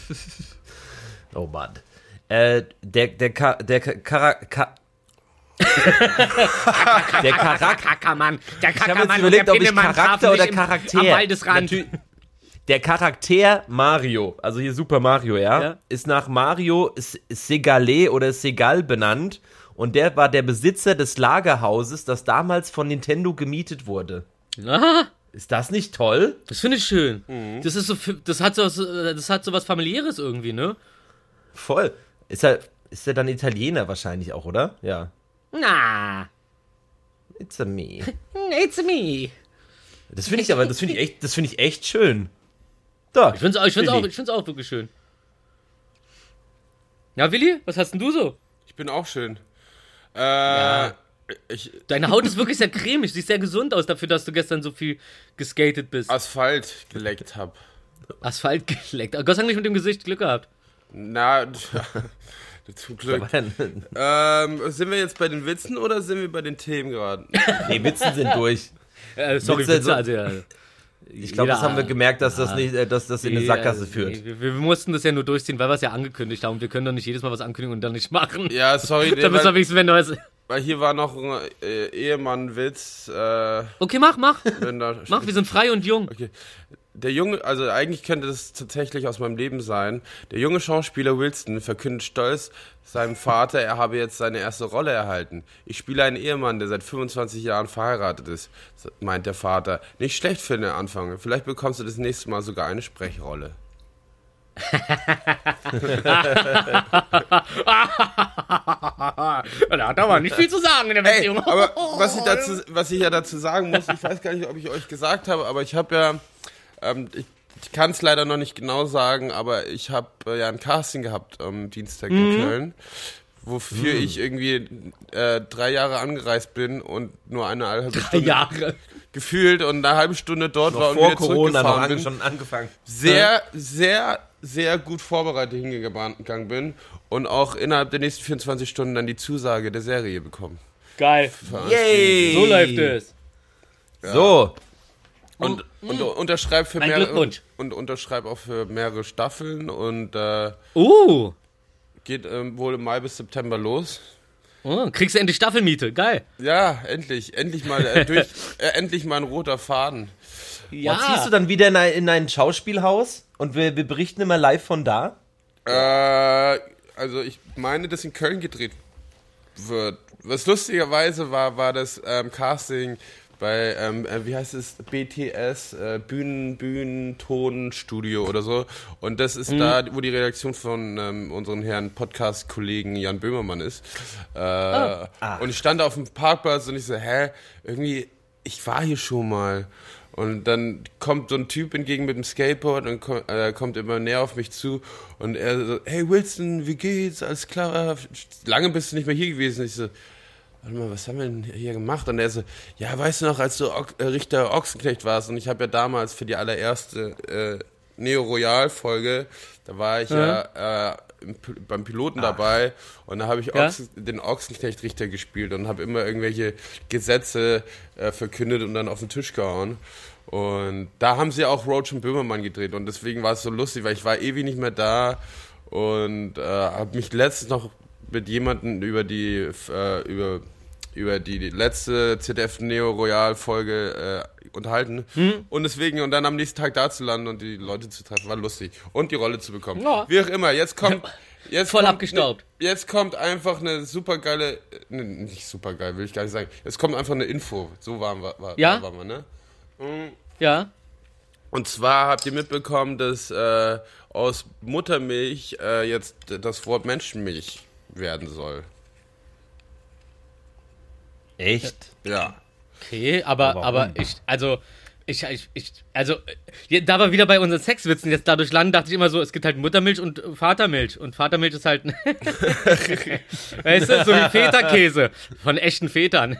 [LAUGHS] Oh Mann. Äh, der, der, Ka, der Ka, Kara, [LAUGHS] Ka, der Charakter. Kackermann, der Ich habe überlegt, ob ich Charakter oder Charakter. Am Waldesrand. Natürlich- Der Charakter Mario, also hier Super Mario, ja, Ja. ist nach Mario Segale oder Segal benannt. Und der war der Besitzer des Lagerhauses, das damals von Nintendo gemietet wurde. Ah, Ist das nicht toll? das finde ich schön. Das ist so, das hat so, was, äh, das hat so was familiäres irgendwie, ne? Voll. Ist er, ist er dann Italiener wahrscheinlich auch, oder? Ja. Na, It's a me. [LAUGHS] it's me. Das finde ich aber, das finde ich echt, das finde ich echt schön. Da. Ich finde es ich find's auch, ich find's auch wirklich schön. Ja, Willi, was hast denn du so? Ich bin auch schön. Äh, ich, Deine Haut ist wirklich sehr cremig, sieht sehr gesund aus dafür, dass du gestern so viel geskatet bist. Asphalt geleckt hab. Asphalt geleckt. Aber Gott sei Dank nicht mit dem Gesicht Glück gehabt. Na, [LAUGHS] [LAUGHS] zum Glück. Ähm, sind wir jetzt bei den Witzen oder sind wir bei den Themen gerade? [LAUGHS] nee, Witzen sind durch. [LAUGHS] Äh, sorry, Witze, Witze, also ja. Ich glaube, das haben wir gemerkt, dass das nicht, äh, dass das in eine Sackgasse führt. Wir, wir mussten das ja nur durchziehen, weil wir es ja angekündigt haben. Wir können doch nicht jedes Mal was ankündigen und dann nicht machen. Ja, sorry, da nee, müssen wir weil, wenigstens, wenn du was. weil hier war noch ein äh, Ehemann-Witz. Äh, Okay, mach, mach. wenn da Mach, wir sind frei und jung. Okay. Der junge, also eigentlich könnte das tatsächlich aus meinem Leben sein. Der junge Schauspieler Wilson verkündet stolz seinem Vater, er habe jetzt seine erste Rolle erhalten. Ich spiele einen Ehemann, der seit 25 Jahren verheiratet ist, meint der Vater. Nicht schlecht für den Anfang. Vielleicht bekommst du das nächste Mal sogar eine Sprechrolle. [LAUGHS] Da hat aber nicht viel zu sagen in der Ey, Beziehung. aber was ich, [LAUGHS] dazu, was ich ja dazu sagen muss, ich weiß gar nicht, ob ich euch gesagt habe, aber ich habe ja, ähm, ich, ich kann es leider noch nicht genau sagen, aber ich habe äh, ja ein Casting gehabt am Dienstag Mhm. in Köln, wofür ich irgendwie äh, drei Jahre angereist bin und nur eine halbe Stunde Jahre. gefühlt und eine halbe Stunde dort war und Vor wieder Corona noch zurückgefahren an, bin. schon angefangen. Sehr, sehr, sehr gut vorbereitet hingegangen bin und auch innerhalb der nächsten 24 Stunden dann die Zusage der Serie bekommen. Geil. Yay! So läuft es. So. Und, und unterschreibt für mehrere Glückwunsch. und unterschreibt auch für mehrere Staffeln und äh, Uh. geht ähm, wohl im Mai bis September los. Oh, kriegst du endlich Staffelmiete. Geil. Ja, endlich, endlich mal äh, durch, [LAUGHS] äh, endlich mal ein roter Faden. Ja. Und ziehst du dann wieder in ein, in ein Schauspielhaus und wir, wir berichten immer live von da? Äh, also ich meine, dass in Köln gedreht wird. Was lustigerweise war, war das ähm, Casting bei, ähm, äh, wie heißt es, BTS, äh, Bühnen, Bühnen, Tonstudio oder so. Und das ist da, wo die Redaktion von ähm, unseren Herrn Podcast-Kollegen Jan Böhmermann ist. Äh, Und ich stand auf dem Parkplatz und ich so, hä, irgendwie, ich war hier schon mal. Und dann kommt so ein Typ entgegen mit dem Skateboard und ko äh, kommt immer näher auf mich zu und er so, hey Wilson, wie geht's? Alles klar? Lange bist du nicht mehr hier gewesen. Ich so, warte mal, was haben wir denn hier gemacht? Und er so, ja, weißt du noch, als du Ock- äh, Richter Ochsenknecht warst und ich habe ja damals für die allererste äh, Neo Royal Folge, da war ich ja, äh, im, beim Piloten dabei und da habe ich Ja? Ochsen, den Ochsenknecht Richter gespielt und habe immer irgendwelche Gesetze äh, verkündet und dann auf den Tisch gehauen. Und da haben sie auch Roach und Böhmermann gedreht und deswegen war es so lustig, weil ich war ewig nicht mehr da und äh, habe mich letztens noch mit jemandem über die äh, über über die, letzte ZDF Neo Royal Folge äh, unterhalten und deswegen und dann am nächsten Tag da zu landen und die Leute zu treffen war lustig und die Rolle zu bekommen. Ja. Wie auch immer, jetzt kommt jetzt Voll kommt abgestaubt. Ne, jetzt kommt einfach eine super geile ne, nicht super geil, will ich gar nicht sagen. Jetzt kommt einfach eine Info. So waren wir war, Ja? waren wir, ne? Ja. Und zwar habt ihr mitbekommen, dass äh, aus Muttermilch äh, jetzt das Wort Menschenmilch werden soll. Echt? Ja. Okay, aber, warum? aber ich, also, ich, ich, ich, also, äh, da wir wieder bei unseren Sexwitzen jetzt dadurch landen, dachte ich immer so, es gibt halt Muttermilch und Vatermilch. Und Vatermilch ist halt, [LAUGHS] weißt du, so wie Feta-Käse von echten Vätern. [LAUGHS]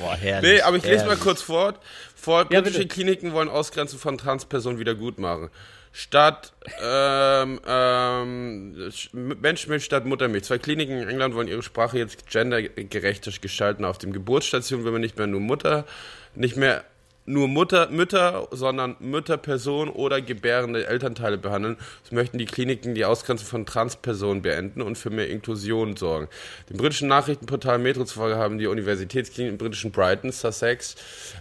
Boah, herrlich. Nee, aber ich lese mal kurz fort. Vor Ja, britische. Kliniken wollen Ausgrenzung von Transpersonen wieder gut machen. Statt ähm, ähm, Sch- Menschenmilch statt Muttermilch. Zwei Kliniken in England wollen ihre Sprache jetzt gendergerechter gestalten. Auf dem Geburtsstation will man nicht mehr nur Mutter, nicht mehr nur Mutter, Mütter, sondern Mütterperson oder gebärende Elternteile behandeln. So möchten die Kliniken die Ausgrenzung von Transpersonen beenden und für mehr Inklusion sorgen. Dem britischen Nachrichtenportal Metro zufolge haben die Universitätskliniken im britischen Brighton, Sussex,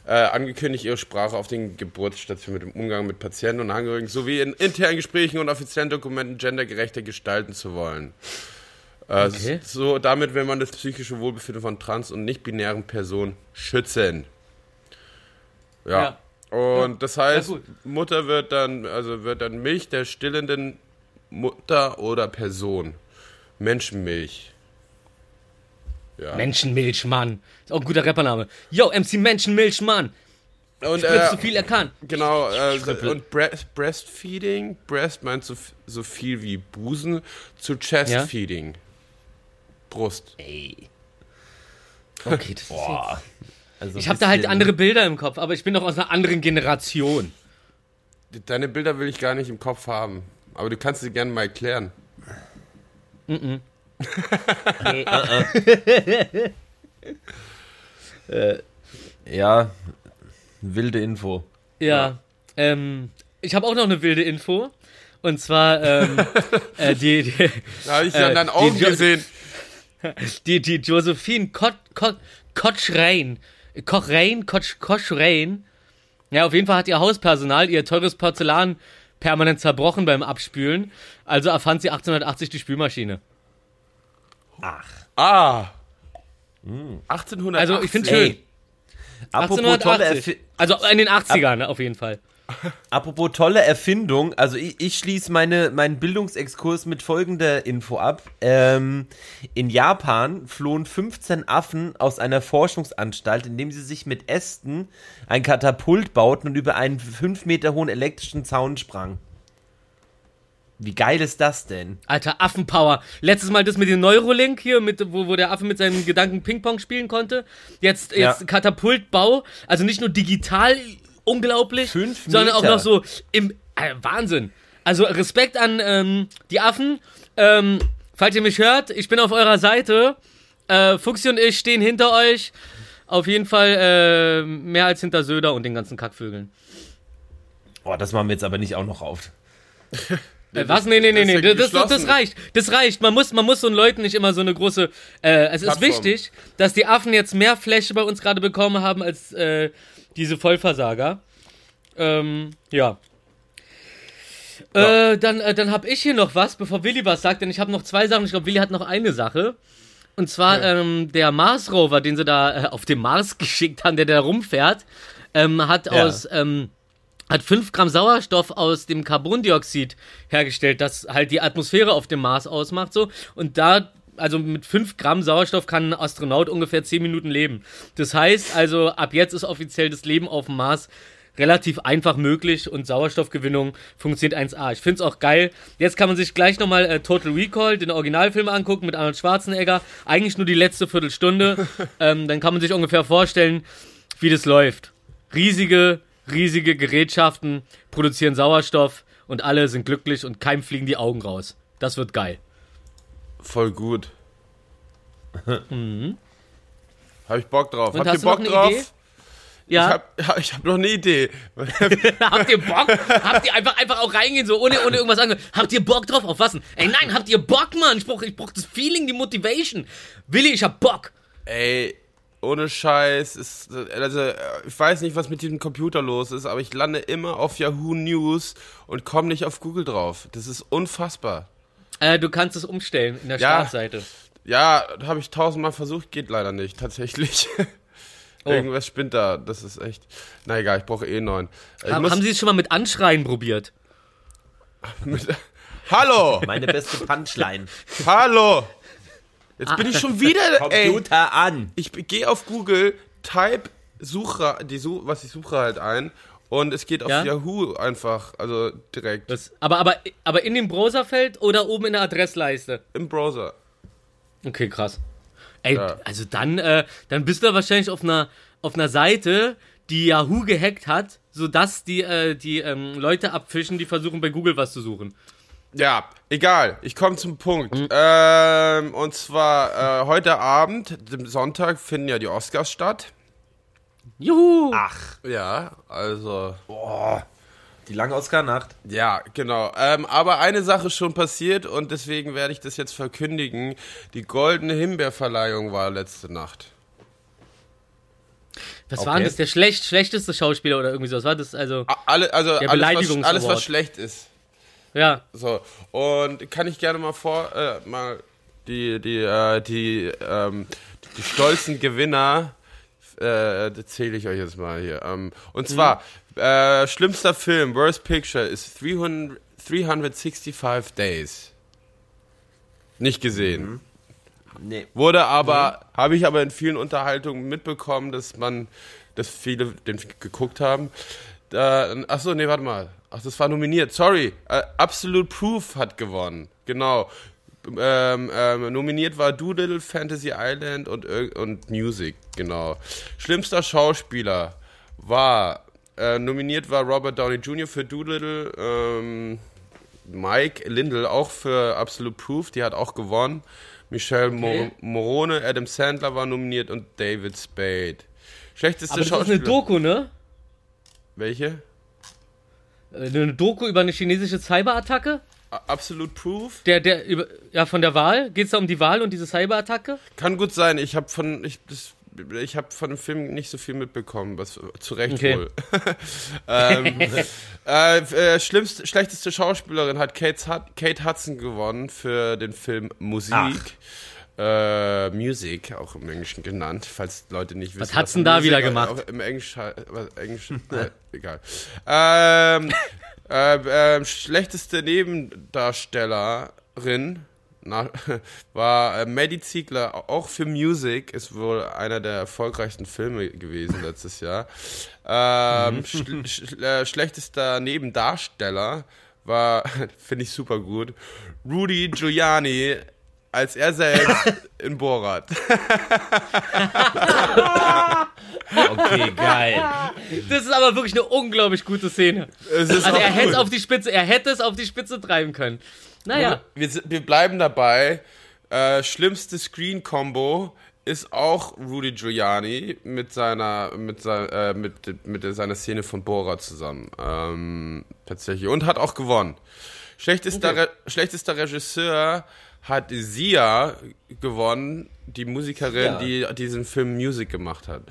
äh, angekündigt, ihre Sprache auf den Geburtsstationen mit dem Umgang mit Patienten und Angehörigen sowie in internen Gesprächen und offiziellen Dokumenten gendergerechter gestalten zu wollen. Äh, Okay. So, damit will man das psychische Wohlbefinden von trans- und nicht-binären Personen schützen. Ja. Und das heißt. Mutter wird dann, also wird dann Milch der stillenden Mutter oder Person. Menschenmilch. Ja. Menschenmilch, Mann. Ist auch ein guter Rappername. Yo, MC Menschenmilch, Mann. und so äh, viel er kann. genau, äh, und Breast, Breastfeeding, Breast meint so, so viel wie Busen, zu Chestfeeding. Brust. Ey. Okay, das ist Boah. Also Ich habe da halt andere Bilder im Kopf, aber ich bin doch aus einer anderen Generation. Deine Bilder will ich gar nicht im Kopf haben. Aber du kannst sie gerne mal erklären. [LAUGHS] Ja, wilde Info. Ja. Ähm, ich habe auch noch eine wilde Info. Und zwar ähm, [LAUGHS] äh, die, die, Da habe ich ja Äh, Augen die Jo- gesehen. [LAUGHS] die, die Josephine Kot, Kot, Kotschrein. Kochrein, Kotsch, Koschrein. Ja, auf jeden Fall hat ihr Hauspersonal ihr teures Porzellan permanent zerbrochen beim Abspülen. Also erfand sie 1880 die Spülmaschine. Ach. Ah. 1880. Also ich finde schön. Ey. Apropos tolle, 1880. Erfi Also in den 80ern auf jeden Fall. Apropos tolle Erfindung, also ich, ich schließe meine, meinen Bildungsexkurs mit folgender Info ab. Ähm, in Japan flohen 15 Affen aus einer Forschungsanstalt, indem sie sich mit Ästen ein Katapult bauten und über einen 5 Meter hohen elektrischen Zaun sprangen. Wie geil ist das denn? Alter, Affenpower. Letztes Mal das mit dem Neurolink hier, mit, wo, wo der Affe mit seinen Gedanken Ping-Pong spielen konnte. Jetzt, jetzt Ja. Katapultbau. Also nicht nur digital unglaublich, Fünf sondern auch Meter. noch so im äh, Wahnsinn. Also Respekt an ähm, die Affen. Ähm, falls ihr mich hört, ich bin auf eurer Seite. Äh, Fuchsi und ich stehen hinter euch. Auf jeden Fall äh, mehr als hinter Söder und den ganzen Kackvögeln. Boah, das machen wir jetzt aber nicht auch noch auf. [LAUGHS] Äh, was? Nee, nee, nee, das ist nee. Das, das, das reicht. Das reicht. Man muss, man muss so Leuten nicht immer so eine große. Äh, es ist Plattform. wichtig, dass die Affen jetzt mehr Fläche bei uns gerade bekommen haben als äh, diese Vollversager. Ähm, ja. Äh, dann, äh, dann habe ich hier noch was, bevor Willi was sagt, denn ich habe noch zwei Sachen. Ich glaube, Willi hat noch eine Sache. Und zwar ähm, der Mars Rover, den sie da äh, auf dem Mars [LAUGHS] geschickt haben, der da rumfährt, ähm, hat Ja. aus ähm, hat 5 Gramm Sauerstoff aus dem Carbondioxid hergestellt, das halt die Atmosphäre auf dem Mars ausmacht so. Und da, also mit 5 Gramm Sauerstoff kann ein Astronaut ungefähr 10 Minuten leben. Das heißt also, ab jetzt ist offiziell das Leben auf dem Mars relativ einfach möglich und Sauerstoffgewinnung funktioniert 1A. Ich finde es auch geil. Jetzt kann man sich gleich nochmal äh, Total Recall, den Originalfilm angucken mit Arnold Schwarzenegger. Eigentlich nur die letzte Viertelstunde. [LAUGHS] ähm, dann kann man sich ungefähr vorstellen, wie das läuft. Riesige, riesige Gerätschaften produzieren Sauerstoff und alle sind glücklich und keinem fliegen die Augen raus. Das wird geil. Voll gut. Hab ich Bock drauf. Mhm. Und Habt ihr Bock drauf? Idee? Ich Ja, hab, ich hab noch eine Idee. [LAUGHS] habt ihr Bock? habt ihr einfach, einfach auch reingehen, so ohne, ohne irgendwas sagen? Habt ihr Bock drauf? Auf was denn? Ey, nein, habt ihr Bock, Mann? Ich brauch, ich brauch das Feeling, die Motivation. Willi, ich hab Bock. Ey, ohne Scheiß, ist, also, ich weiß nicht, was mit diesem Computer los ist, aber ich lande immer auf Yahoo News und komme nicht auf Google drauf. Das ist unfassbar. Äh, du kannst es umstellen in der Ja. Startseite. Ja, habe ich tausendmal versucht, geht leider nicht, tatsächlich. [LAUGHS] Oh. Irgendwas spinnt da, das ist echt. Na egal, ich brauche eh einen neuen. Haben, muss haben Sie es schon mal mit Anschreien probiert? [LAUGHS] mit, Hallo! Meine beste Punchline. [LAUGHS] Hallo! Jetzt bin ich schon wieder, ey. Computer an. Ich gehe auf Google, type Suche, die Such, was ich suche halt ein und es geht auf Ja? Yahoo einfach, also direkt Das, aber, aber, aber in dem Browserfeld oder oben in der Adressleiste? im Browser. Okay, krass. Ey, Ja. also dann, äh, dann bist du wahrscheinlich auf einer, auf einer Seite, die Yahoo gehackt hat, sodass die, äh, die ähm, Leute abfischen, die versuchen bei Google was zu suchen. Ja, egal. Ich komme zum Punkt. Ähm, und zwar äh, heute Abend, dem Sonntag, finden ja die Oscars statt. Juhu! Ach, Ja, also die lange Oscar-Nacht. Ja, genau. Ähm, aber eine Sache ist schon passiert und deswegen werde ich das jetzt verkündigen. Die goldene Himbeerverleihung war letzte Nacht. Was Okay. war denn das? Der schlecht, schlechteste Schauspieler oder irgendwie sowas? War das also. Alle, also alles, was, alles, was schlecht ist. Ja. So. Und kann ich gerne mal vor, äh, mal die, die, äh, die, ähm, die stolzen Gewinner, äh, das zähle ich euch jetzt mal hier. Ähm, und zwar, äh, schlimmster Film, Worst Picture, ist 300, 365 Days. Nicht gesehen. Nee. Wurde aber, habe ich aber in vielen Unterhaltungen mitbekommen, dass man, dass viele den geguckt haben. Da, achso, nee, warte mal. Ach, das war nominiert. Sorry. Äh, Absolute Proof hat gewonnen. Genau. Ähm, ähm, nominiert war Doodle, Fantasy Island und, und Music. Genau. Schlimmster Schauspieler war, äh, nominiert war Robert Downey Jr. für Doolittle, ähm, Mike Lindell auch für Absolute Proof, die hat auch gewonnen. Michelle Okay. Mo Morone, Adam Sandler war nominiert und David Spade. Schlechteste Aber das ist eine Schauspieler. Doku, ne? Welche? Äh, Eine Doku über eine chinesische Cyberattacke? Absolute Proof? Der, der, über, ja, von der Wahl? Geht es da um die Wahl und diese Cyberattacke? Kann gut sein. Ich habe von ich, das, ich habe von dem Film nicht so viel mitbekommen, was zu Recht Okay. wohl. [LAUGHS] ähm, [LAUGHS] äh, äh, schlimmste, schlechteste Schauspielerin hat Kate, Kate Hudson gewonnen für den Film Musik. Äh, Music, auch im Englischen genannt, falls Leute nicht wissen. hat's denn da Music wieder auch gemacht? Im Englisch, was, Englisch [LAUGHS] äh, egal. Ähm, äh, äh, schlechteste Nebendarstellerin na, [LAUGHS] war äh, Maddie Ziegler, auch für Music, ist wohl einer der erfolgreichsten Filme gewesen letztes Jahr. Ähm, schl schl äh, schlechtester Nebendarsteller war, [LAUGHS] finde ich super gut, Rudy Giuliani als er selbst [LAUGHS] in Borat. Okay, geil. Das ist aber wirklich eine unglaublich gute Szene. Also er hätte es auf die Spitze, er hätte es auf die Spitze treiben können. Naja. Wir, wir bleiben dabei. Äh, schlimmste Screen-Combo ist auch Rudy Giuliani mit seiner mit, sein, äh, mit, mit seiner Szene von Borat zusammen. Ähm, tatsächlich. Und hat auch gewonnen. Schlechtester, Okay. Re schlechtester Regisseur hat Sia gewonnen, die Musikerin, Sia. die diesen Film Music gemacht hat.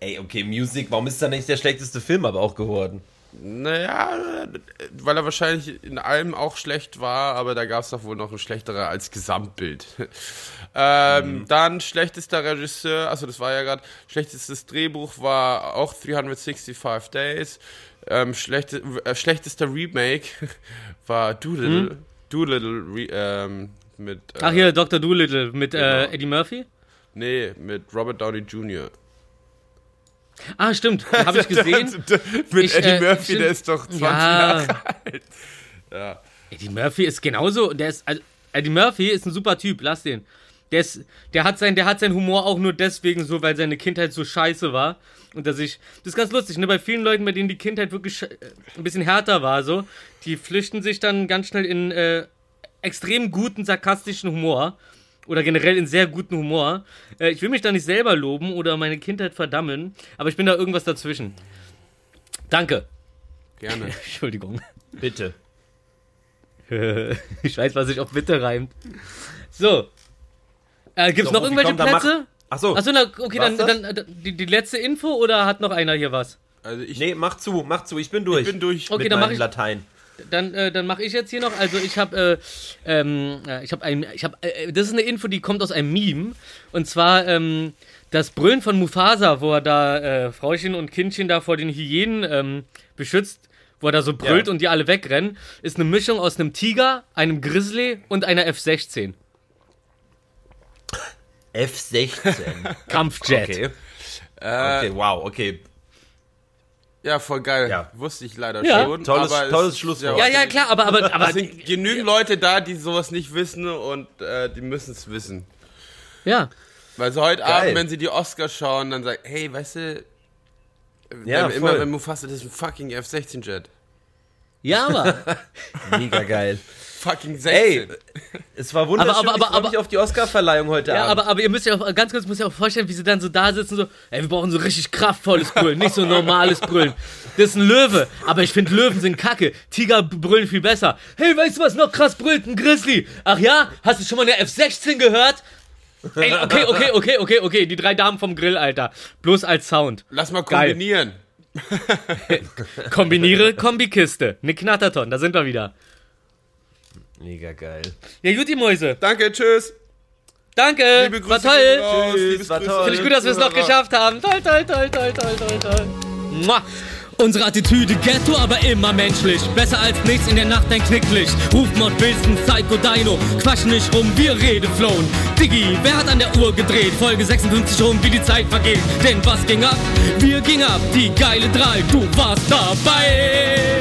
Ey, okay, Music, warum ist da nicht der schlechteste Film aber auch geworden? Naja, weil er wahrscheinlich in allem auch schlecht war, aber da gab es doch wohl noch ein schlechterer als Gesamtbild. [LAUGHS] ähm, Dann schlechtester Regisseur, also das war ja gerade, schlechtestes Drehbuch war auch 365 Days. Ähm, schlechte, äh, schlechtester Remake [LAUGHS] war Doolittle. Doolittle re, ähm, mit. Äh, Ach hier, Dr. Doolittle mit äh, Genau. Eddie Murphy? Nee, mit Robert Downey Jr. Ah, stimmt, habe ich [LAUGHS] gesehen. [LAUGHS] mit Ich, Eddie äh, Murphy, stimmt. der ist doch 20 Ja. Jahre [LAUGHS] alt. Ja. Eddie Murphy ist genauso, der ist, also, Eddie Murphy ist ein super Typ, lass den. Der, ist, der, hat sein, der hat seinen Humor auch nur deswegen so, weil seine Kindheit so scheiße war. Und dass ich, das ist ganz lustig, ne, bei vielen Leuten, bei denen die Kindheit wirklich äh, ein bisschen härter war, so, die flüchten sich dann ganz schnell in äh, extrem guten, sarkastischen Humor. Oder generell in sehr guten Humor. Äh, ich will mich da nicht selber loben oder meine Kindheit verdammen, aber ich bin da irgendwas dazwischen. Danke. Gerne. [LAUGHS] Entschuldigung. Bitte. [LAUGHS] ich weiß, was sich auf Bitte reimt. So. Äh, gibt's So, noch irgendwelche komm, Plätze? Ach so. Achso, na, okay, dann, dann, dann die, die letzte Info oder hat noch einer hier was? Also ich, Nee, mach zu, mach zu. Ich bin durch. ich bin durch. Okay, mit dann mach meinem ich- Latein. Dann, äh, dann mache ich jetzt hier noch. Also ich habe, äh, ähm, äh, ich habe ein, ich habe, äh, das ist eine Info, die kommt aus einem Meme. Und zwar ähm, das Brüllen von Mufasa, wo er da äh, Frauchen und Kindchen da vor den Hyänen ähm, beschützt, wo er da so brüllt Ja. und die alle wegrennen, ist eine Mischung aus einem Tiger, einem Grizzly und einer F-16. F16. [LAUGHS] Kampfjet. Okay. Äh, Okay, wow, okay. Ja, voll geil. Ja. Wusste ich leider Ja. schon. Tolles- tolles Schlusswort. Ja, ja, klar, aber, aber, [LAUGHS] aber Es sind genügend Leute da, die sowas nicht wissen und äh, die müssen es wissen. ja. Weil so heute Geil. Abend, wenn sie die Oscars schauen, dann sagen, hey, weißt du, Ja, wenn, immer voll. wenn Mufasa, das ist ein fucking F-16-Jet. Ja, aber. [LAUGHS] Mega geil. Fucking 16. Ey, [LAUGHS] es war wunderschön. Aber- aber- ich freu aber- mich auf die Oscar-Verleihung heute Ja, Abend. aber, aber ihr müsst ja auch, ganz kurz, müsst ihr auch vorstellen, wie sie dann so da sitzen, so, ey, wir brauchen so richtig kraftvolles Brüllen, nicht so normales Brüllen. Das ist ein Löwe, aber ich finde Löwen sind kacke. Tiger brüllen viel besser. Hey, weißt du, was noch krass brüllt? Ein Grizzly. Ach ja? Hast du schon mal eine F-16 gehört? Ey, okay, okay, okay, okay, okay, die drei Damen vom Grill, Alter. Bloß als Sound. Lass mal Geil. kombinieren. [LAUGHS] Kombiniere Kombikiste. Nick Knatterton, da sind wir wieder. Mega geil. Ja, Juti Mäuse. Danke, tschüss. Danke. Liebe Grüße war toll. raus, Tschüss, war toll. Finde ich gut, dass wir es noch geschafft haben. Toll, toll, toll, toll, toll, toll, toll. Mua. Unsere Attitüde Ghetto, aber immer menschlich. Besser als nichts in der Nacht ein Knicklicht. Rufmord, Wilson, Psycho, Dino. Quatschen nicht rum, wir rede flown. Diggi, wer hat an der Uhr gedreht? Folge 56 rum, wie die Zeit vergeht. Denn was ging ab? Wir ging ab, die geile drei, du warst dabei.